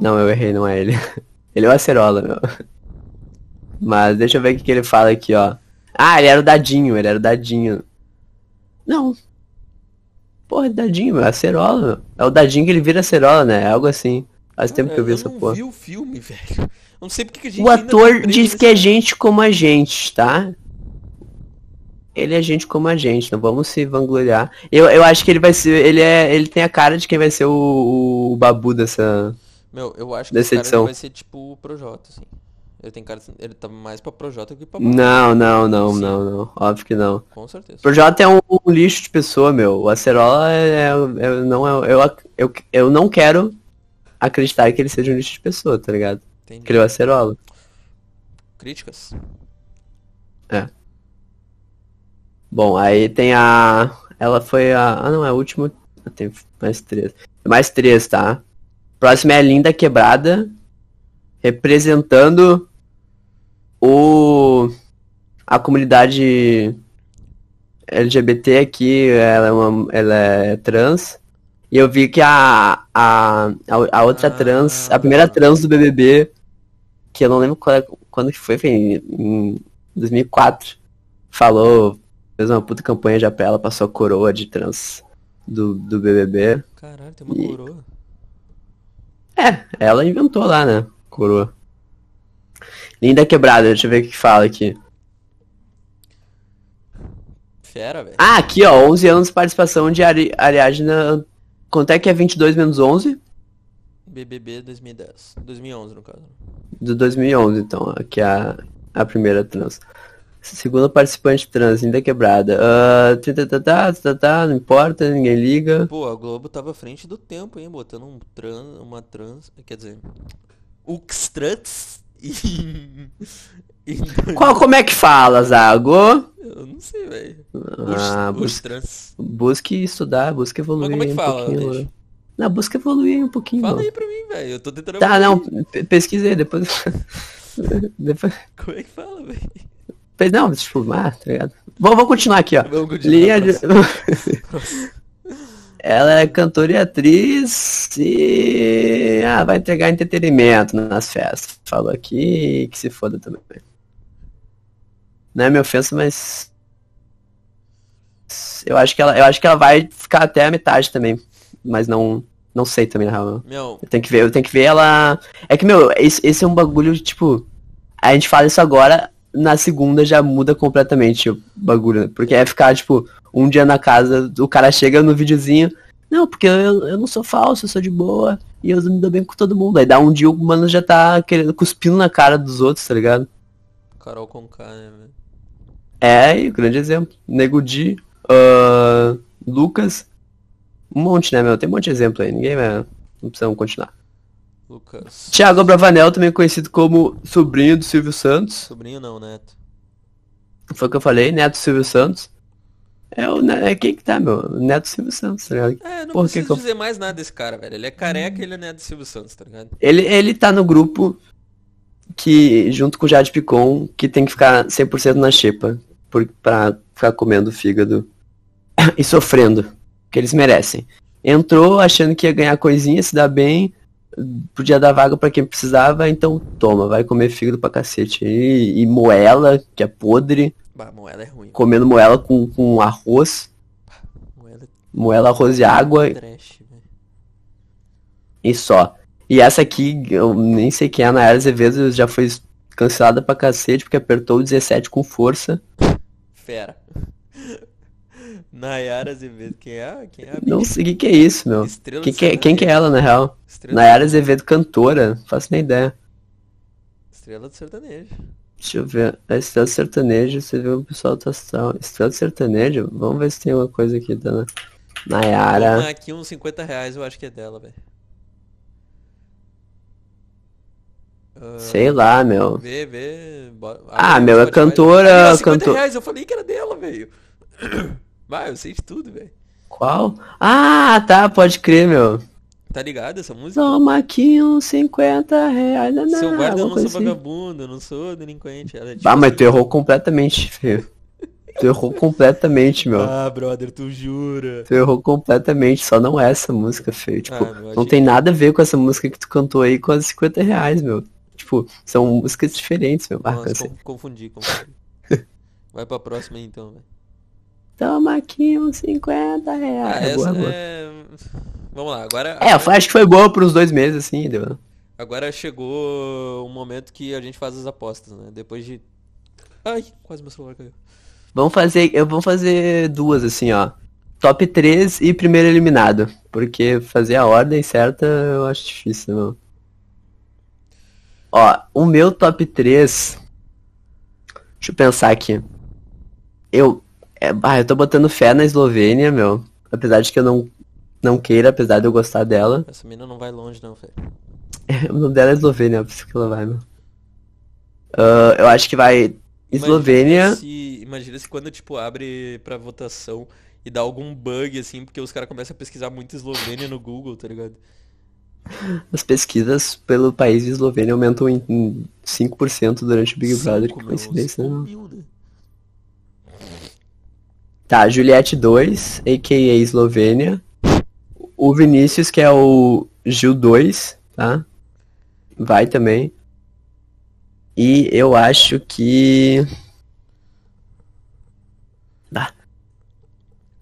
Não, eu errei, não é ele. [LAUGHS] Ele é o Acerola, meu. Mas deixa eu ver o que, que ele fala aqui, ó. Ah, ele era o Dadinho, ele era o Dadinho. Não. Porra, Dadinho, meu, é Acerola, meu. É o Dadinho que ele vira Acerola, né? É algo assim. Faz tempo que eu vi essa não porra. vi o filme, velho. Eu não sei porque que a gente O ator diz que é gente como a gente, tá? Ele é gente como a gente, não vamos se vangloriar. Eu, eu acho que ele vai ser. Ele é. Ele tem a cara de quem vai ser o, o babu dessa. Meu, eu acho que cara edição. vai ser tipo o Projota, assim. Ele tem cara. Ele tá mais pra Projota do que pra Não, não, não, Sim. não, não. Óbvio que não. Com certeza. Projota é um, um lixo de pessoa, meu. O Acerola é, é- não é. Eu, eu, eu não quero acreditar que ele seja um lixo de pessoa, tá ligado? Entendi. É o Acerola. Críticas? Bom, aí tem a. Ela foi a. Ah, não, é a última. Tem mais três. Mais três, tá? Próxima é a Linda Quebrada. Representando o. A comunidade LGBT aqui. Ela é, uma, ela é trans. E eu vi que a, a, a, outra Ah. trans, a primeira trans do BBB, que eu não lembro qual é- quando que foi, foi em, em 2004, falou, fez uma puta campanha já pra ela, passou a coroa de trans do, do BBB. Caralho, tem uma E- coroa. É, ela inventou lá, né? Coroa. Linda quebrada, deixa eu ver o que fala aqui. Fera, velho. Ah, aqui ó, 11 anos de participação de Ari Ariadna. Quanto é que é 22 menos 11? BBB 2010. 2011, no caso. Do 2011, então. Aqui é a, a primeira trans. Segunda participante trans, linda quebrada. Tá, tá, tá, não importa, ninguém liga. Pô, a Globo tava à frente do tempo, hein? Botando um trans, uma trans. Quer dizer. Uxtrans e. [LAUGHS] e [LAUGHS] Qual, como é que fala, Zago? Eu não sei, velho. Ah, bus trans. busque estudar, busque evoluir Mas como é que um fala, pouquinho. Não, busca evoluir um pouquinho. Fala mano. aí pra mim, velho. Eu tô tentando. Tá, evoluir. não, pe- pesquisei, depois. [LAUGHS] depois. Como é que fala, velho? Não, tipo, ah, tá ligado? Vamos, vamos continuar aqui, ó. Vamos continuar. Lia próximo. Ela é cantora e atriz e ah, vai entregar entretenimento nas festas. Falou aqui que se foda também. Não é minha ofensa, mas eu acho que ela, eu acho que ela vai ficar até a metade também, mas não, não sei também na real. Meu, Eu tenho que ver, eu tenho que ver ela. É que meu, esse, esse é um bagulho tipo, a gente fala isso agora, na segunda já muda completamente o bagulho, né? porque é ficar tipo um dia na casa, o cara chega no videozinho, não, porque eu, eu não sou falso, eu sou de boa e eu me dou bem com todo mundo. Aí dá um dia o mano já tá querendo cuspindo na cara dos outros, tá ligado? Carol Conká, né, velho? É, grande exemplo. Nego Di, ahn, Lucas, um monte, né, meu? Tem um monte de exemplo aí, ninguém vai. Não precisamos continuar. Lucas. Thiago Bravanel, também conhecido como sobrinho do Silvio Santos. Sobrinho não, neto. Foi o que eu falei, Neto Silvio Santos. É o é quem que tá, meu? Neto Silvio Santos, tá ligado? É, não Porra, preciso que eu- dizer mais nada desse cara, velho. Ele é careca e ele é neto do Silvio Santos, tá ligado? Ele, ele tá no grupo que, junto com o Jade Picon, que tem que ficar 100% na xepa. Por, pra ficar comendo fígado [COUGHS] e sofrendo. Que eles merecem. Entrou achando que ia ganhar coisinha, se dar bem, podia dar vaga pra quem precisava, então toma, vai comer fígado pra cacete. E, e moela, que é podre. Bah, moela é ruim. comendo moela com, com arroz, Moela é moela, arroz e água trash, velho. e só. E essa aqui, eu nem sei quem é, a Nayara Azevedo já foi cancelada pra cacete porque apertou o 17 com força. Fera. Nayara Azevedo, quem é? Quem é Não sei o que, que é isso, meu. Estrela Quem do que, é, quem que é ela, na real? Estrela, Nayara Azevedo, cantora, não faço nem ideia. Estrela do sertanejo. Deixa eu ver. A Estrela do Sertanejo, você viu o pessoal tá. Estrela do Sertanejo? Vamos ver se tem alguma coisa aqui da Nayara. aqui uns 50 reais, eu acho que é dela, velho. Ah, Sei lá, meu. Vê, vê. bo- Ah, meu, é cantora- Aí, ó, 50 canto- reais, eu falei que era dela, velho. Vai, eu sei de tudo, velho. Qual? Ah, tá, pode crer, meu. Tá ligado essa música? Toma aqui uns 50 reais. Não, Seu guarda, eu não sou assim. vagabundo, eu não sou delinquente. Ela é tipo Ah, mas tu errou completamente, feio. Tu errou completamente, meu. Ah, brother, tu jura? Tu errou completamente, só não é essa música, feio. Tipo, Ah, não achei tem nada a ver com essa música que tu cantou aí com as 50 reais, meu. Tipo, são músicas diferentes, meu. Nossa, con- confundi, confundi. [LAUGHS] Vai pra próxima aí, então, velho. Toma aqui uns 50 Ah, reais. É, essa boa, boa. é... Vamos lá, agora... É, eu acho que foi boa por uns dois meses, assim, deu. Agora chegou o momento que a gente faz as apostas, né? Depois de... Ai, quase meu celular caiu. Vamos fazer, eu vou fazer duas, assim, ó. Top 3 e primeiro eliminado. Porque fazer a ordem certa eu acho difícil, meu. Ó, o meu top 3. Deixa eu pensar aqui. Eu. É, ah, eu tô botando fé na Eslovênia, meu. Apesar de que eu não, não queira, apesar de eu gostar dela. Essa mina não vai longe, não, velho. [LAUGHS] o nome dela é Eslovênia, por isso que ela vai, meu. Ah, eu acho que vai Eslovênia. Imagina se, imagina se quando, tipo, abre pra votação e dá algum bug, assim, porque os caras começam a pesquisar muito Eslovênia no Google, tá ligado? As pesquisas pelo país de Eslovênia aumentam em, em 5% durante o Big Brother. Que coincidência, né? mil, né? Tá, Juliette 2, a.k.a. Eslovênia. O Vinícius, que é o Gil 2, tá? Vai também. E eu acho que. Dá.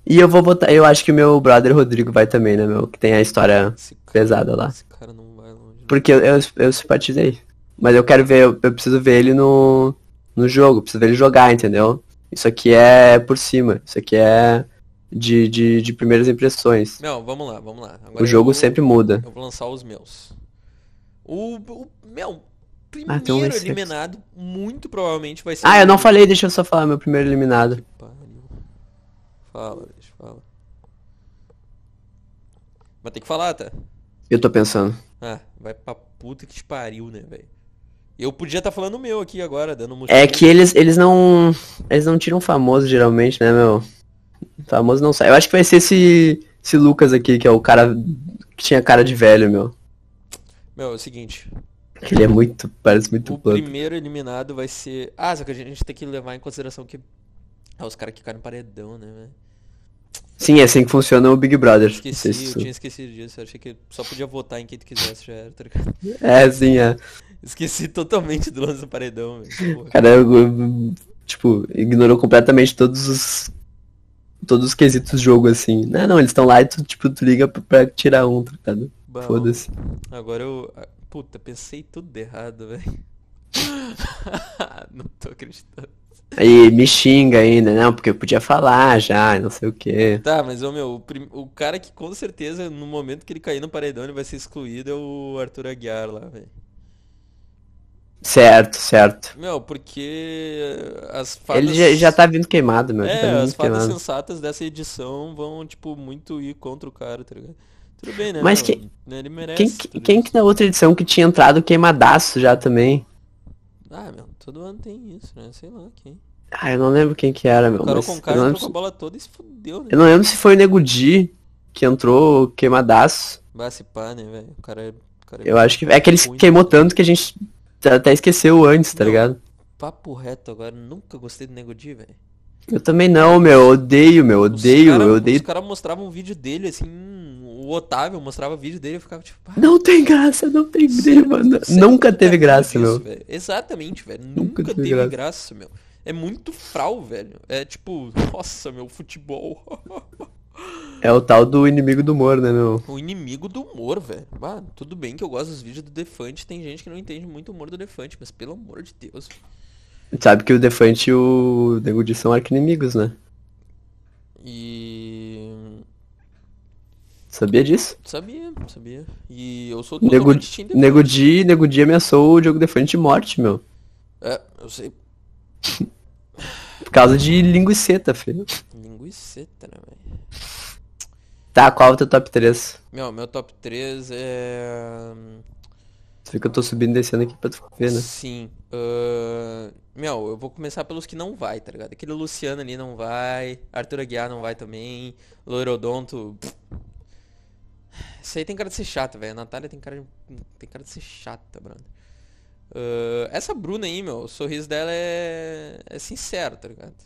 E eu vou botar. Eu acho que o meu brother Rodrigo vai também, né, meu? Que tem a história Esse cara, pesada lá. esse cara não vai longe. né? Porque eu, eu, eu simpatizei. Mas eu quero ver, eu, eu preciso ver ele no, no jogo, preciso ver ele jogar, entendeu? Isso aqui é por cima, isso aqui é de, de, de primeiras impressões. Meu, vamos lá, vamos lá. Agora O jogo eu- sempre muda. Eu vou lançar os meus. O, o meu Ah, um primeiro list aqui. eliminado muito provavelmente vai ser. Ah, eu não falei, deixa eu só falar, meu primeiro eliminado. Fala, deixa eu falar. Mas tem que falar, tá? Eu tô pensando. Ah, vai pra puta que te pariu, né, velho? Eu podia estar falando o meu aqui agora, dando um É que eles, eles não. Eles não tiram famoso geralmente, né, meu? Famoso não sai. Eu acho que vai ser esse. Esse Lucas aqui, que é o cara que tinha cara de velho, meu. Meu, é o seguinte. Ele é muito. Parece muito O planta. primeiro eliminado vai ser. Ah, só que a gente tem que levar em consideração que. Ah, os caras que caem no paredão, né, velho? Sim, é assim que funciona o Big Brother. Esqueci, se eu tinha esquecido disso. Eu achei que só podia votar em quem tu quisesse, já era, tá ligado? É, sim, é. Esqueci totalmente do lance do paredão, velho. Cara, eu- tipo, ignorou completamente todos os. Todos os quesitos do jogo, assim. Não, não, eles estão lá e tu, tipo, tu liga pra, pra tirar um, tá ligado? Foda-se. Agora eu. ah, Puta, pensei tudo errado, velho. [LAUGHS] Não tô acreditando. Aí me xinga ainda, não, porque eu podia falar já, não sei o quê. Tá, mas ô meu, o, prim- o cara que com certeza no momento que ele cair no paredão ele vai ser excluído é o Arthur Aguiar lá, velho. Certo, certo. Meu, porque as fadas. Ele já, já tá vindo queimado, meu. tá É, vindo as fadas queimado. sensatas dessa edição vão, tipo, muito ir contra o cara, tá ligado? Tudo bem, né? Mas meu? quem- Né, Ele merece. Quem, que- quem isso. que na outra edição que tinha entrado queimadaço já também? Ah, meu, todo ano tem isso, né? Sei lá quem. Ah, eu não lembro quem que era, meu. O cara Mas com eu, cara entrou com a se, bola toda e se fudeu, né? eu não lembro se foi o Nego Di que entrou queimadaço. Vai se pá, né, velho? O cara é. o cara é Eu acho que. É que ele ruim. queimou tanto que a gente até esqueceu antes, tá Não. ligado? Papo reto agora, nunca gostei do Nego Di, velho. Eu também não, meu. Eu odeio, meu. Odeio, cara- eu odeio. Os caras mostravam um vídeo dele, assim, o Otávio mostrava vídeo dele e eu ficava tipo, pá, Não tem graça, não tem sério, Nunca teve graça, isso, meu. velho. Exatamente, velho. Nunca Nunca, teve teve graça. graça. meu. É muito fral, velho. É tipo, nossa, meu, futebol. [LAUGHS] É o tal do inimigo do humor, né, meu? o inimigo do humor, velho. Tudo bem que eu gosto dos vídeos do Defante, tem gente que não entende muito o humor do Defante, mas pelo amor de Deus. Sabe que o Defante e o Nego Di são arquinimigos, né? E. Sabia disso? Sabia, sabia. E eu sou Nego, Defante. Nego Di, Nego Di ameaçou o Diogo Defante de morte, meu. É, eu sei. Por causa de linguiceta, filho. Linguiceta, né, velho? Tá, qual é o teu top 3? Meu, meu top 3 é. Você vê que eu tô subindo e descendo aqui pra tu ver, né? Sim. ahn, meu, eu vou começar pelos que não vai, tá ligado? Aquele Luciano ali não vai. Arthur Aguiar não vai também. Loirodonto. Isso aí tem cara de ser chato, velho. A Natália tem cara de, tem cara de ser chata, brother. Ahn, essa Bruna aí, meu, o sorriso dela é, é sincero, tá ligado?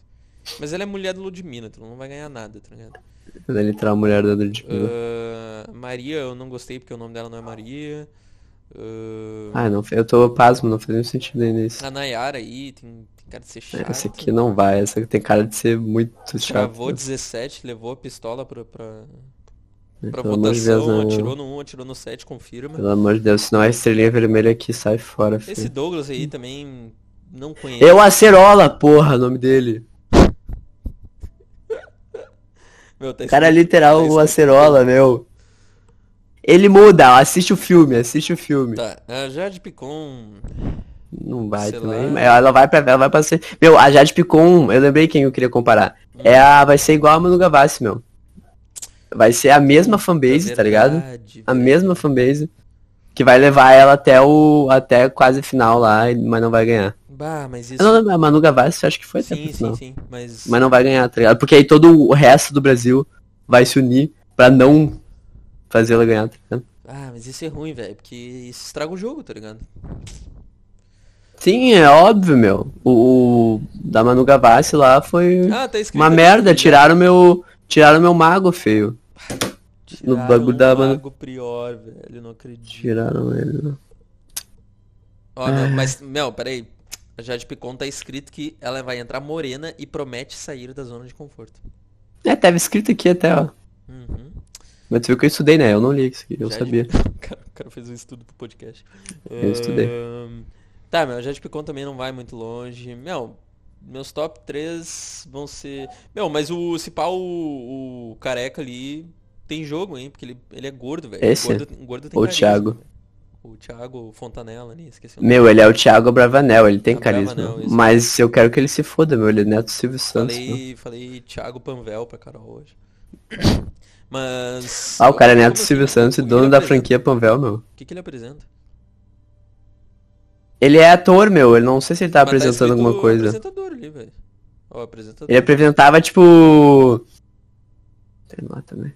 Mas ela é mulher do Ludmilla, então não vai ganhar nada, tá ligado? Ela é literal mulher da Ludmilla. Ah, Maria, eu não gostei porque o nome dela não é Maria. Ah, Ah, não, eu tô pasmo, não faz nenhum sentido ainda isso. a Nayara aí tem, tem cara de ser chata. Essa aqui não vai, essa aqui tem cara de ser muito chato. Travou 17, levou a pistola pra, pra, pra Pelo votação, Deus, não. atirou no 1, atirou no 7, confirma. Pelo amor de Deus, se não é estrelinha vermelha aqui, sai fora, filho. Esse Douglas aí também não conheço. Eu Acerola, porra, o nome dele. Meu, tá O cara é literal tá o Acerola, meu. Ele muda, assiste o filme, assiste o filme. Tá, a Jade Picon. Não vai Sei também. lá. Ela vai pra ela vai pra ser. Meu, a Jade Picon, eu lembrei quem eu queria comparar. É a. Vai ser igual a Manu Gavassi, meu. Vai ser a mesma fanbase, tá ligado? É Verdade, A velho. mesma fanbase. Que vai levar ela até o. até quase final lá, mas não vai ganhar. Bah, mas isso. Não lembro, a Manu Gavassi acho que foi até Sim, pro sim, sim. Mas. Mas não vai ganhar, tá ligado? Porque aí todo o resto do Brasil vai se unir pra não fazer ela ganhar, tá ligado? Ah, mas isso é ruim, velho. Porque isso estraga o jogo, tá ligado? Sim, é óbvio, meu. O, o da Manu Gavassi lá foi Ah, tá uma merda. né? Tiraram meu. Tiraram meu mago, feio. no Tiraram bagulho da banda. Mago Prior, velho, não acredito. Tiraram ele. né? Ó, meu, mas, meu, peraí. A Jade Picon tá escrito que ela vai entrar morena e promete sair da zona de conforto. É, tava escrito aqui até, ó. Uhum. Mas tu viu que eu estudei, né? Eu não li isso aqui, eu Jade- sabia. [LAUGHS] O cara, o cara fez um estudo pro podcast. Eu estudei. Ahn, Tá, meu, a Jade Picon também não vai muito longe. Meu, meus top 3 vão ser. Meu, mas o se pá, o, o careca ali tem jogo, hein? Porque ele, ele é gordo, velho. Esse? Gordo, gordo tem Ou o carisma, Thiago? velho. O Thiago Fontanella ali, esqueci. Meu, ele é o Thiago Bravanel, ele tem Ah, carisma. Bravanel. Mas eu quero que ele se foda, meu. Ele é neto Silvio Santos. Falei, falei Thiago Panvel pra Carol hoje. [COUGHS] Mas. Ah, o cara é neto Silvio assim? Santos e dono da franquia Panvel, meu. O que, que ele apresenta? Ele é ator, meu. Ele não sei se ele tá Mas apresentando escrito alguma coisa. apresentador ali, velho. Ele apresentava, tipo. Sei lá também.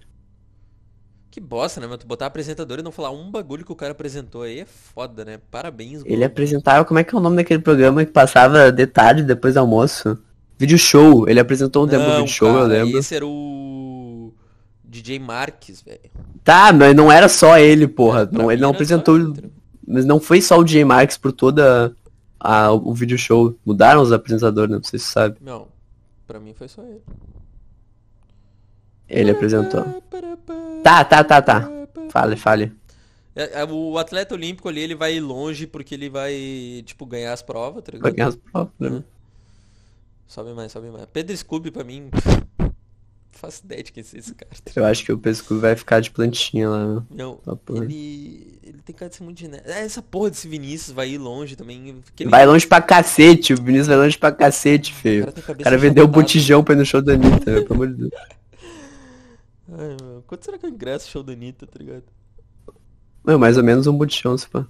Que bosta, né, mano? Tu botar apresentador e não falar um bagulho que o cara apresentou aí é foda, né? Parabéns, Ele apresentava, como é que é o nome daquele programa que passava de tarde depois do almoço? Vídeo show. Ele apresentou um tempo Não, vídeo show, eu lembro. Esse era o DJ Marques, velho. Tá, mas não era só ele, porra. Não, ele não apresentou. Mas não foi só o DJ Marques por toda a, o vídeo show. Mudaram os apresentadores, né? Não sei se você sabe. Não, pra mim foi só ele. Ele apresentou. Tá, tá, tá, tá. Fale, fale. É, é, O atleta olímpico ali, ele vai longe porque ele vai, tipo, ganhar as provas, tá Vai ligado? ganhar as provas, né? Uhum. Sobe mais, sobe mais. Pedro Scooby, pra mim, não [LAUGHS] faço ideia de quem é esse cara. Eu acho que o pescoço vai ficar de plantinha lá, meu. Não, Papo reto. ele, ele tem cara de ser muito genérico. Essa porra desse Vinícius vai ir longe também. ele- Vai longe pra cacete, o Vinícius vai longe pra cacete, o feio. cara tem a O cara vendeu o botijão pra ir no show da Anitta, pelo amor de Deus. Ai, meu, quanto será que é o ingresso show da Anitta, tá ligado? Meu, mais ou menos um botijão, se pá.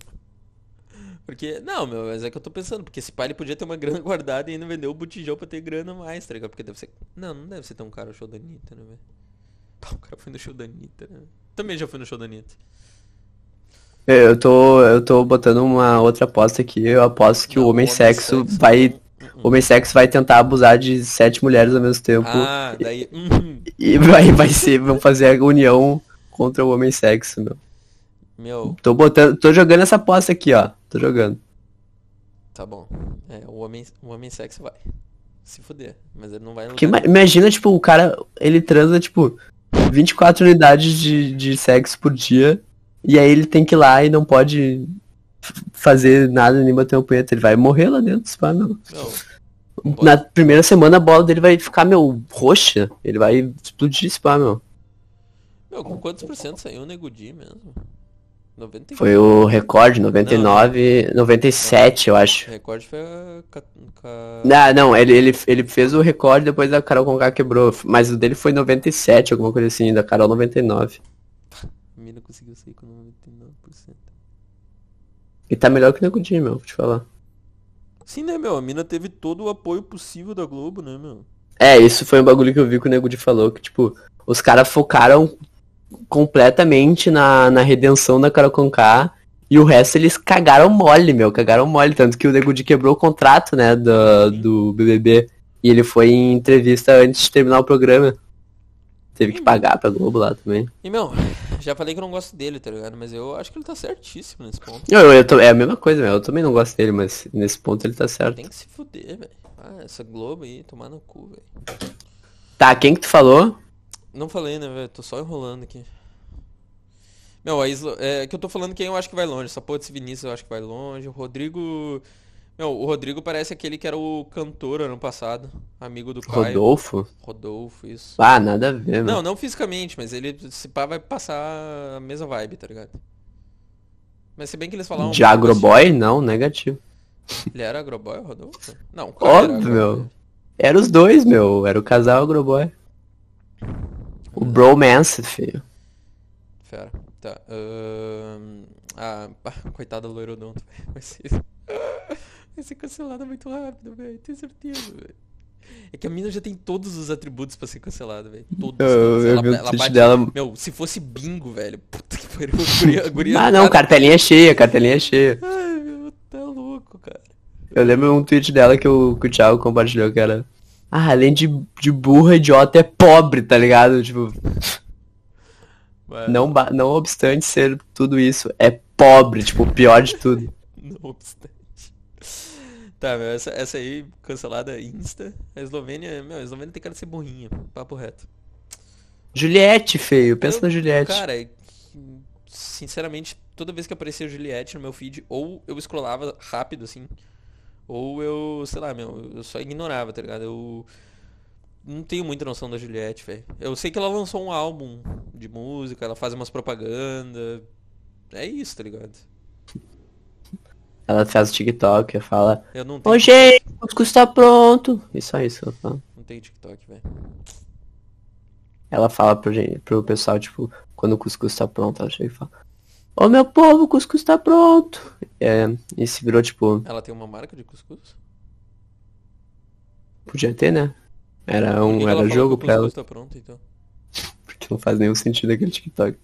Porque, não, meu, mas é que eu tô pensando, porque esse pai ele podia ter uma [LAUGHS] grana guardada e ainda vendeu o botijão pra ter grana mais, tá ligado? Porque deve ser. Não, não deve ser tão caro o show da Anitta, né, velho? Pá, O cara foi no show da Anitta, né? Também já fui no show da Anitta. É, Eu tô, eu tô botando uma outra aposta aqui. Eu aposto que Não, o homem sexo vai. Não. Uh-uh. O homem sexo vai tentar abusar de sete mulheres ao mesmo tempo. Ah, daí. uhum. E vai, vai ser. Vão fazer a união contra o homem sexo, meu. Meu, Tô botando. Tô jogando essa aposta aqui, ó. Tô jogando. tá bom. É, o homem, o homem sexo vai. Se fuder. Mas ele não vai. Porque imagina, tipo, o cara. Ele transa, tipo, 24 unidades de, de sexo por dia. E aí ele tem que ir lá e não pode fazer nada nem bater uma punheta. Ele vai morrer lá dentro, se pá, meu. Não, Na primeira semana a bola dele vai ficar, meu, roxa. Ele vai explodir, se pá, meu. Meu, com quantos por cento saiu o Nego Di mesmo? 90 Foi o recorde, 99, 97, eu acho. O recorde foi a... Não, não, ele, ele, ele fez o recorde depois da Carol Conká quebrou. Mas o dele foi 97, alguma coisa assim, da Carol 99. A mina conseguiu sair com 99%. E tá melhor que o Nego Di, meu, vou te falar. Sim, né, meu? A mina teve todo o apoio possível da Globo, né, meu? É, isso foi um bagulho que eu vi que o Nego Di falou, que tipo, os caras focaram completamente na, na redenção da Carol Conká e o resto eles cagaram mole, meu, cagaram mole, tanto que o Nego Di quebrou o contrato, né, do, do BBB e ele foi em entrevista antes de terminar o programa. Teve que pagar pra Globo lá também. E, meu, já falei que eu não gosto dele, tá ligado? Mas eu acho que ele tá certíssimo nesse ponto. Eu, eu, é a mesma coisa, eu também não gosto dele, mas nesse ponto ele tá certo. Tem que se fuder, velho. Ah, essa Globo aí, tomar no cu, velho. Tá, quem que tu falou? Não falei, né, velho? Tô só enrolando aqui. Meu, a Isla... É que eu tô falando quem eu acho que vai longe. Essa porra desse Vinícius eu acho que vai longe. O Rodrigo... Meu, o Rodrigo parece aquele que era o cantor ano passado. Amigo do Caio. Rodolfo? Rodolfo, isso. Ah, nada a ver, meu. Não, não fisicamente, mas ele, se pá, vai passar a mesma vibe, tá ligado? Mas se bem que eles falaram... De agroboy? Não, negativo. Ele era agroboy, Rodolfo? Não, o Caio era Óbvio, agroboy. meu. Era os dois, meu. Era o casal agroboy. O bromance, filho. Fera. Tá. ahn, Ah, coitada do loirodonto, [LAUGHS] velho. Vai ser... Cancelada muito rápido, velho. Tenho certeza, velho. É que a mina já tem todos os atributos pra ser cancelada, velho. Todos. Eu- eu Ela, ela tweet bate... dela- Meu, se fosse bingo, velho. Puta que pariu. A guria, a guria Ah, não, cada- cartelinha cheia, cartelinha cheia. Ai, meu, tá louco, cara. Eu lembro um tweet dela que o, que o Thiago compartilhou, que era... Ah, além de, de burra, idiota, é pobre, tá ligado? Tipo, não, não obstante ser tudo isso, é pobre, tipo, o pior de tudo. [LAUGHS] Não obstante. Tá, meu, essa, essa aí, cancelada Insta. A Eslovênia, meu, a Eslovênia tem cara de ser burrinha. Papo reto. Juliette, feio, pensa Eu- na Juliette. Cara, é sinceramente, toda vez que aparecia Juliette no meu feed, ou eu scrollava rápido, assim, ou eu, sei lá, meu, eu só ignorava, tá ligado? Eu não tenho muita noção da Juliette, velho. Eu sei que ela lançou um álbum de música, ela faz umas propaganda. É isso, tá ligado? Ela faz TikTok, fala, Eu não tenho, Ô gente, o cuscuz tá pronto. E só isso ela fala. não tenho TikTok, velho. Ela fala pro, gente, pro pessoal, tipo, quando o cuscuz tá pronto, ela chega e fala, Ô meu povo, o cuscuz tá pronto. É, e se virou, tipo, Ela tem uma marca de cuscuz? podia ter, né? Era um era jogo o pra ela, cuscuz tá pronto, então? porque não faz nenhum sentido aquele TikTok.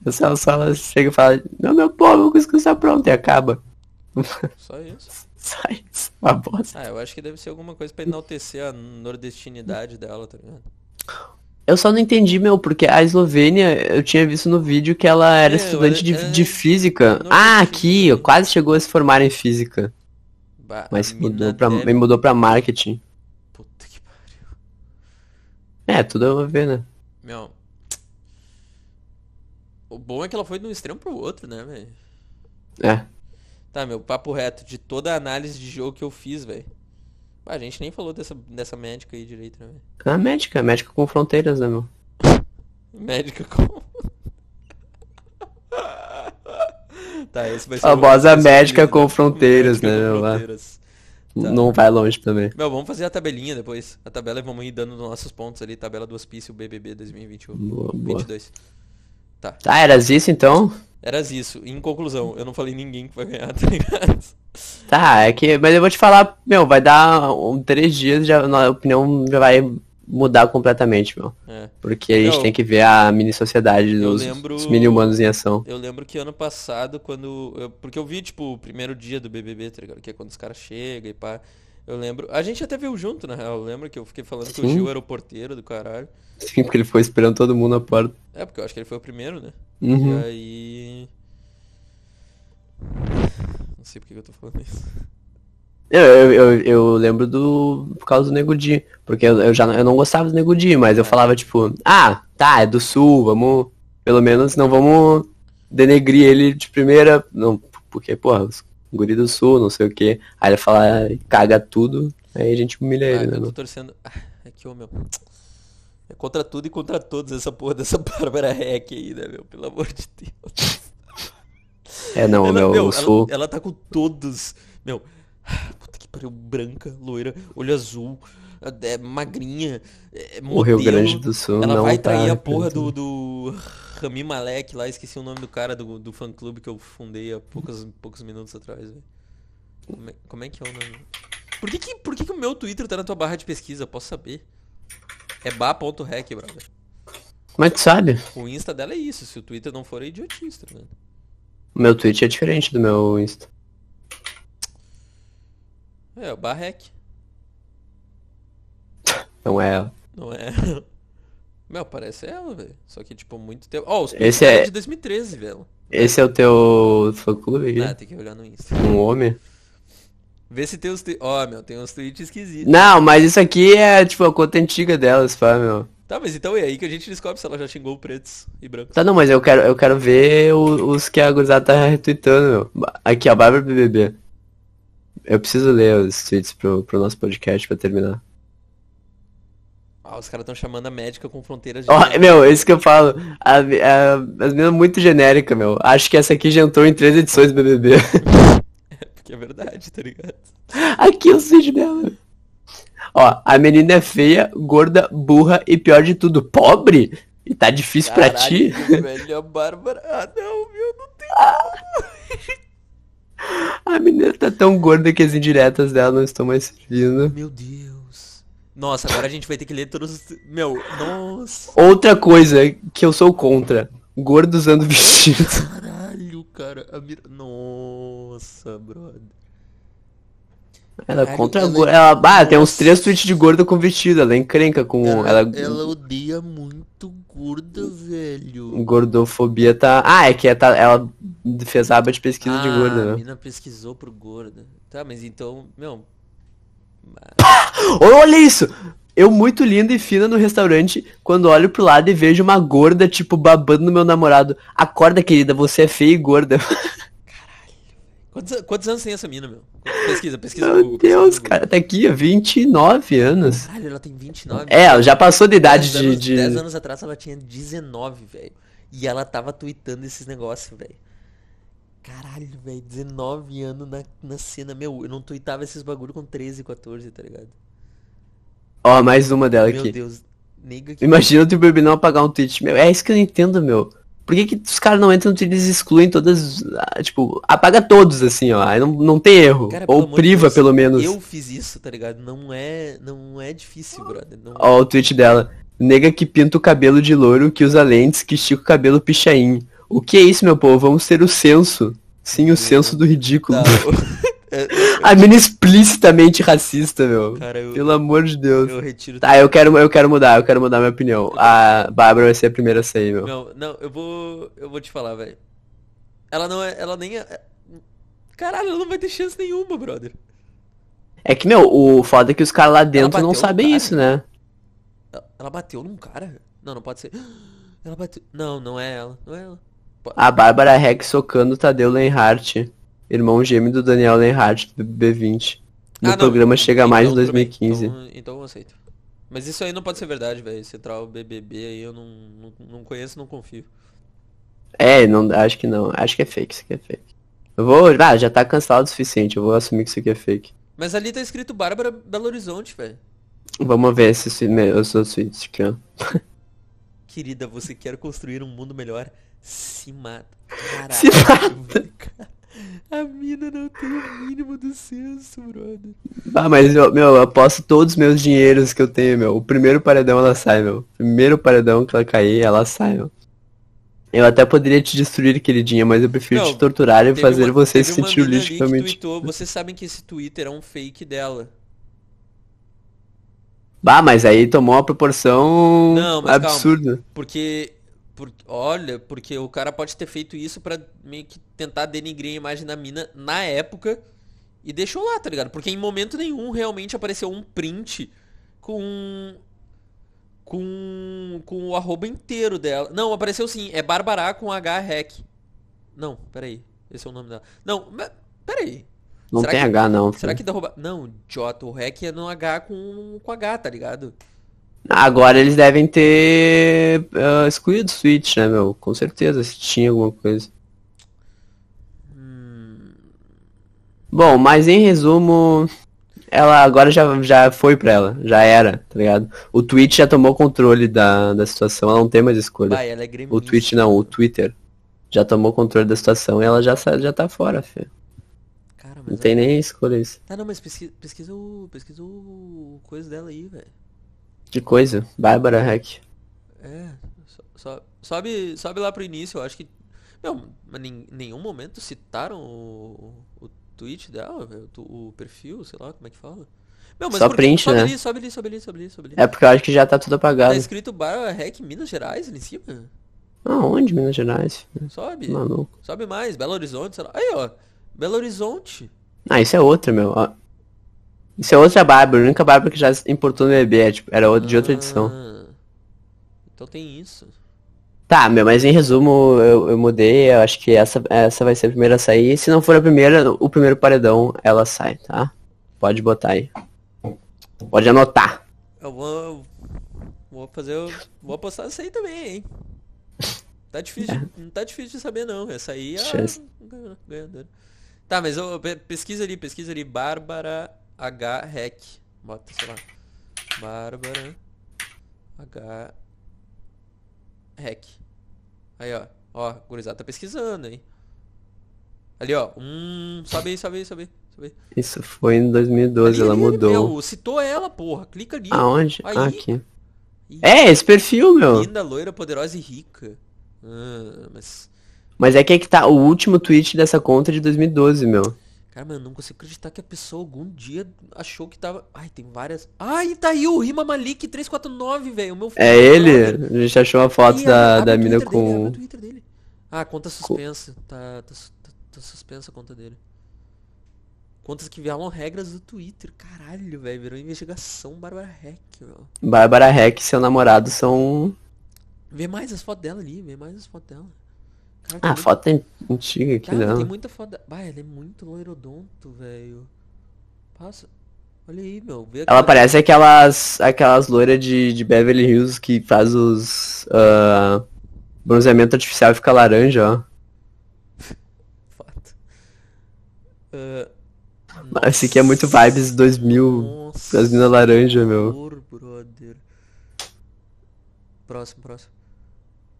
Então, ela só ela chega e fala, não meu povo, o cuscuz tá pronto, e acaba. Só isso. [LAUGHS] Sai, isso é uma bosta. Ah, eu acho que deve ser alguma coisa pra enaltecer a nordestinidade dela, tá ligado? Eu só não entendi, meu, porque a Eslovênia, eu tinha visto no vídeo que ela era É, estudante de, é- de física. não Ah, entendi aqui, também. quase chegou a se formar em física. Bah, Mas mudou pra, me mudou pra marketing. Puta que pariu. É, tudo a ver, né? Meu. O bom é que ela foi de um extremo pro outro, né, velho? É. Tá, meu, papo reto, de toda a análise de jogo que eu fiz, velho. Ah, a gente nem falou dessa, dessa médica aí direito, né? A médica, médica com fronteiras, né, meu? Médica com. [LAUGHS] tá, esse vai ser Famosa o médica vídeo, com fronteiras, né, lá. fronteiras. Tá. Não vai longe também. Meu, vamos fazer a tabelinha depois. A tabela e vamos ir dando nossos pontos ali. Tabela do Hospício BBB 2021. Boa, boa. 22. Tá. Tá, eras isso então? Eras isso. Em conclusão, eu não falei ninguém que vai ganhar, [LAUGHS] tá ligado? Tá, é que. Mas eu vou te falar, meu, vai dar um, três dias, já, a opinião já vai mudar completamente, meu. É. Porque a gente tem que ver a mini sociedade dos, lembro- mini humanos em ação. Eu lembro que ano passado, quando. eu- porque eu vi, tipo, o primeiro dia do BBB, tá ligado? Que é quando os caras chegam e pá. Eu lembro. A gente até viu junto, na real. Eu lembro que eu fiquei falando que o Sim. Gil era o porteiro do caralho. Sim, porque ele foi esperando todo mundo na porta. É, porque eu acho que ele foi o primeiro, né? Uhum. E aí. Não sei por que eu tô falando isso. Eu, eu, eu, eu lembro do. Por causa do Nego Di. Porque eu, eu já não- eu não gostava do Nego Di, mas eu É. falava, tipo, ah, tá, é do sul, vamos. Pelo menos não vamos denegrir ele de primeira. Não, porque, porra, os guri do sul, não sei o quê. Aí ele fala, "Ah, caga tudo, aí a gente humilha Ah, ele, né? eu tô torcendo. Ah, [LAUGHS] É que, ô meu. [TSK] É contra tudo e contra todos essa porra dessa [LAUGHS] Bárbara Heck aí, né, meu? Pelo amor de Deus. [LAUGHS] É, não, ela, meu, meu, ela- sul. Ela, tá com todos. Meu. [SIGHS] Puta que pariu. Branca, loira, olho azul, é, magrinha, é, O Rio modelo. Grande do Sul Ela não vai tá trair a porra do, do Rami Malek lá, esqueci o nome do cara do, do fã clube que eu fundei há poucos, poucos minutos atrás, velho. Como é, como é que é o nome? Por que que, por que que o meu Twitter tá na tua barra de pesquisa? Posso saber. É ba.rec, brother. Que tu sabe? O Insta dela é isso, se o Twitter não for é idiotista, né? O meu tweet é diferente do meu Insta. É, o Barrec, Não é. não é? Meu, parece ela, velho. Só que, tipo, muito tempo. Ó, os Esse é- dela de 2013, velho. Esse é o teu fã clube? Ah, tem que olhar no Insta. Um homem? Vê se tem os tweets. Ó, meu, tem uns tweets esquisitos. Não, mas isso aqui é tipo a conta antiga delas, pá, meu. Tá, mas então é aí que a gente descobre se ela já xingou pretos e brancos. Tá, não, mas eu quero, eu quero ver o- os que a gurizada tá retweetando, meu. Aqui, ó, Bárbara BBB. Eu preciso ler os tweets pro, pro nosso podcast pra terminar. Ah, os caras estão chamando a médica com fronteiras de. Ó, meu, isso que eu falo. A, a, as meninas muito genérica, meu. Acho que essa aqui já entrou em três edições do BBB. [LAUGHS] Porque é verdade, tá ligado? aqui é o tweet dela. Ó, a menina é feia, gorda, burra e pior de tudo, pobre? E tá difícil pra ti? Caralho, [LAUGHS] velho, a Bárbara. Ah, não, meu, não tem. [LAUGHS] A menina tá tão gorda que as indiretas dela não estão mais servindo. Meu Deus. Nossa, agora a gente vai ter que ler todos os. Meu, nossa. Outra coisa que eu sou contra. Gordo usando vestido. [LAUGHS] Caralho, cara. A mira... Nossa, brother. Ela é Caralho, contra a ela- gorda. Ela, ah, tem uns três tweets de gordo com vestido. Ela é encrenca com. Ela, Ela, ela odeia muito gorda, velho. Gordofobia tá. Ah, é que é, tá, ela fez a aba de pesquisa de Ah, gorda, a né? mina pesquisou por gorda. Tá, mas então, meu, [LAUGHS] Olha isso! Eu muito linda e fina no restaurante, quando olho pro lado e vejo uma gorda, tipo, babando no meu namorado. Acorda, querida, você é feia e gorda. [LAUGHS] quantos, quantos anos tem essa mina, meu? Pesquisa, pesquisa no Meu Google, Deus, Google. cara, tá aqui, ó, 29 anos. Caralho, ela tem 29. É, ela já passou de idade 10 de. anos, de... 10 anos atrás ela tinha 19, velho. E ela tava tweetando esses negócios, velho. Caralho, velho, 19 anos na, na cena. Meu, eu não tweetava esses bagulho com 13, 14, tá ligado? Ó, mais uma dela Meu aqui. Deus, nega que. Imagina o teu bebê não apagar um tweet. Meu, é isso que eu não entendo, meu. Por que, que os caras não entram no tweet e eles excluem todas. ah, Tipo, apaga todos, assim, ó. Aí não, não tem erro. Cara, Ou priva, Deus, pelo menos. Eu fiz isso, tá ligado? Não é, não é difícil, brother. Não... Ó, o tweet dela. Nega que pinta o cabelo de louro, que usa lentes, que estica o cabelo pichain. O que é isso, meu povo? Vamos ter o senso. Sim, o senso do ridículo. Tá, [LAUGHS] é, A mina explicitamente racista, meu. cara, eu, Pelo amor de Deus. eu retiro Tá, eu quero, eu quero mudar, eu quero mudar minha opinião. A Bárbara vai ser a primeira a sair, meu. Não, não, eu vou. Eu vou te falar, velho. Ela não é. Ela nem é. Caralho, ela não vai ter chance nenhuma, brother. É que, meu, o foda é que os caras lá dentro não sabem isso, né? Ela bateu num cara? Não, não pode ser. [GASPS] Ela bateu. Não, não é ela. Não é ela. A Bárbara Rex socando o Tadeu Lenhart, irmão gêmeo do Daniel Lenhart, do B20. No Ah, programa Chega Mais em então tudo bem. 2015. Então, então eu aceito. Mas isso aí não pode ser verdade, velho. Esse o BBB aí eu não, não, não conheço, não confio. É, não, acho que não. Acho que é fake, isso aqui é fake. Eu vou. Ah, já tá cancelado o suficiente, eu vou assumir que isso aqui é fake. Mas ali tá escrito Bárbara Belo Horizonte, velho. Vamos ver outros tweets aqui, ó. Querida, você quer construir um mundo melhor? Se mata. Caralho. Se mata. [LAUGHS] A mina não tem o mínimo do senso, brother. Ah, mas, eu, meu, eu aposto todos os meus dinheiros que eu tenho, meu. O primeiro paredão ela sai, meu. Primeiro paredão que ela cair, ela sai, meu. Eu até poderia te destruir, queridinha, mas eu prefiro Não, te torturar e fazer uma- você uma sentir tweetou, Vocês sabem que esse Twitter é um fake dela. Bah, mas aí tomou uma proporção Não, mas calma. absurda. Porque, por- olha, porque o cara pode ter feito isso pra meio que tentar denigrir a imagem da mina na época e deixou lá, tá ligado? Porque em momento nenhum realmente apareceu um print com com com o arroba inteiro dela. Não, apareceu sim, é Barbara com H hack. Não, peraí, esse é o nome dela. Não, mas, peraí. Não Será tem que- H, não. Será filho. que derruba... Não, Jota, o hack é no H com, com H, tá ligado? Agora eles devem ter ah, excluído o Switch, né, meu? Com certeza, se tinha alguma coisa. Hum, Bom, mas em resumo, ela agora já, já foi pra ela, já era, tá ligado? O Twitch já tomou controle da, da situação, ela não tem mais escolha. vai, ela é. O Twitch não, o Twitter já tomou controle da situação e ela já, já tá fora, filho. Cara, Não tem nem escolha isso. Tá, não, mas pesquisa, pesquisa o. Pesquisa o coisa dela aí, velho. Que coisa, Bárbara Hack. É. so- so- sobe, sobe lá pro início, eu acho que. Meu, mas em nenhum momento citaram o, o tweet dela, o, o perfil, sei lá como é que fala. Meu, mas Só por- print, sobe né? ali, sobe ali, sobe ali, sobe ali, sobe ali. É porque eu acho que já tá tudo Tá apagado. escrito Bar Hack Minas Gerais ali em cima? Aonde, Minas Gerais? Sobe. Maluco. Sobe mais, Belo Horizonte, sei lá. Aí, ó. Belo Horizonte. Ah, isso é outra, meu. Isso é outra Bárbara, a única Bárbara que já importou no bebê, é, tipo, era outra- de outra edição. Ah, Então tem isso. Tá, meu, mas em resumo, eu, eu mudei, eu acho que essa, essa vai ser a primeira a sair. Se não for a primeira, o primeiro paredão, ela sai, tá? Pode botar aí. Pode anotar. Eu vou. Vou fazer. o- Vou apostar isso aí também, hein? Tá difícil. [LAUGHS] Não tá difícil de saber não. Essa aí é a ganhadora. Tá, mas eu, pe- pesquisa ali, pesquisa ali. Bárbara H Hack. Bota, sei lá. Bárbara H Hack. Aí, ó. Ó, gurizada tá pesquisando, hein? Ali, ó. Hum. Sobe aí, sobe aí, sobe aí. Sobe aí. Isso foi em 2012, Ali, ela mudou. Meu, citou ela, porra. Clica ali. Aonde? Aí. Aqui. Ih, É, esse perfil, meu. Linda, loira, poderosa e rica. Ah, mas. Mas é que é que tá o último tweet dessa conta de 2012, meu. Cara, eu não consigo acreditar que a pessoa algum dia achou que tava. Ai, tem várias. Ai, tá aí o Rima Malik 349, velho. O meu É ele? A gente achou uma foto da, da mina dele, com. dele. Ah, conta suspensa. Tá, tá, su- tá- tá suspensa a conta dele. Contas que violam regras do Twitter. Caralho, velho. Virou investigação Bárbara Heck, meu. Bárbara Heck e seu namorado são. Vê mais as fotos dela ali, vê mais as fotos dela. Ah, muito- foto é antiga aqui, Cara, não. tem muita foto. Bah, ela é muito loirodonto, velho. Passa. Olha aí, meu. Vê Ela parece aquelas aquelas loiras de, de Beverly Hills que faz os ah, bronzeamento artificial e fica laranja, ó. [LAUGHS] Fato. Ah, Esse aqui é muito vibes 2000, Nossa, as minas laranja, meu. brother. Próximo, próximo.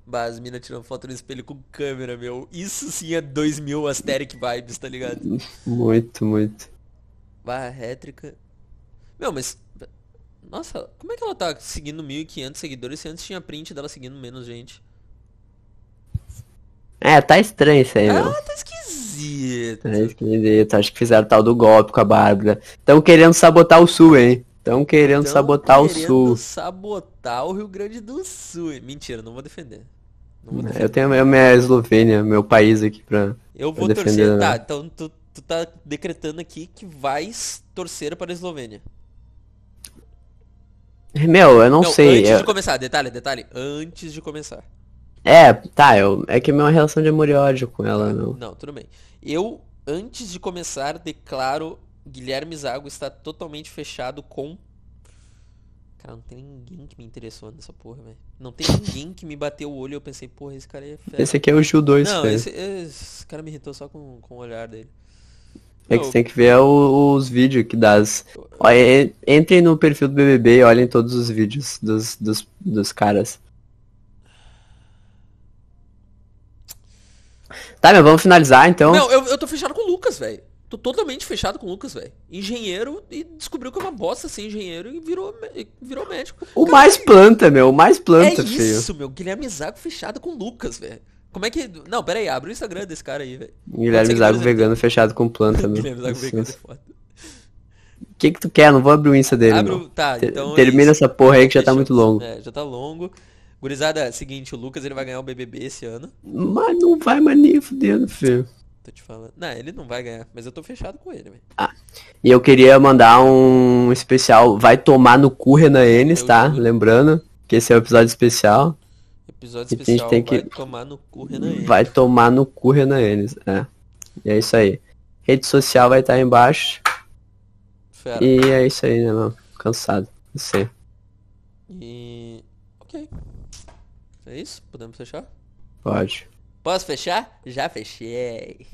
Bah, as minas tirando foto no espelho com câmera, meu. Isso sim é 2000 Asteric vibes, tá ligado? Muito, muito. Bah, rétrica. Meu, mas... Nossa, como é que ela tá seguindo 1.500 seguidores se antes tinha print dela seguindo menos gente? É, tá estranho isso aí, meu. Ah, tá esquisito. Tá esquisito. Acho que fizeram tal do golpe com a Bárbara. Estão querendo sabotar o sul, hein? Estão querendo Tão sabotar o querendo sul. sabotar o Rio Grande do Sul. Mentira, não vou defender. Não vou Eu defender. tenho a minha Eslovênia, meu país aqui pra. Eu vou defender, torcer. Tá, né? então tu, tu tá decretando aqui que vais torcer para a Eslovênia. Meu, eu não, sei. Antes eu- de começar, detalhe, detalhe. Antes de começar. É, tá, eu... é que é uma relação de amor e ódio com ela, meu. Não, tudo bem. Eu, antes de começar, declaro Guilherme Zago está totalmente fechado com. Cara, não tem ninguém que me interessou nessa porra, velho. Não tem ninguém que me bateu o olho e eu pensei, porra, esse cara é fera. Esse aqui é o Gil 2, Não, velho. esse, esse cara me irritou só com, com o olhar dele. É que você tem que ver os vídeos que das. Entrem no perfil do BBB e olhem todos os vídeos dos, dos, dos caras. Tá, meu, vamos finalizar então. Não, eu, eu tô fechado com o Lucas, velho. Tô totalmente fechado com o Lucas, velho. Engenheiro e descobriu que é uma bosta ser engenheiro e virou, virou médico. o mais planta, meu, o mais É planta, feio. isso, meu. Guilherme Zago fechado com o Lucas, velho. Como é que. Não, pera aí, abre o Instagram desse cara aí, velho. Guilherme Zago vegano fechado com planta, meu. [LAUGHS] Guilherme Zago vegano é foda. O que que tu quer? Não vou abrir o Insta dele, Abre não. o. Tá, então. é Termina isso. essa porra aí que já tá muito longo. É, já tá longo. Gurizada, seguinte, o Lucas ele vai ganhar o BBB esse ano. Mas não vai mais nem fudendo, filho. Tô te falando. Não, ele não vai ganhar, mas eu tô fechado com ele, velho. E eu queria mandar um especial. Vai tomar no cu, Renan Enes, tá? juro. Lembrando que esse é o episódio especial. Episódio E a gente especial tem que- vai tomar no cu, Renan. Henrique. Vai tomar no cu, Renan Enes. É. E é isso aí. Rede social vai estar aí embaixo. Fera. E é isso aí, né, mano? Cansado. Não sei. E. Ok. É isso? Podemos fechar? Pode. Posso fechar? Já fechei.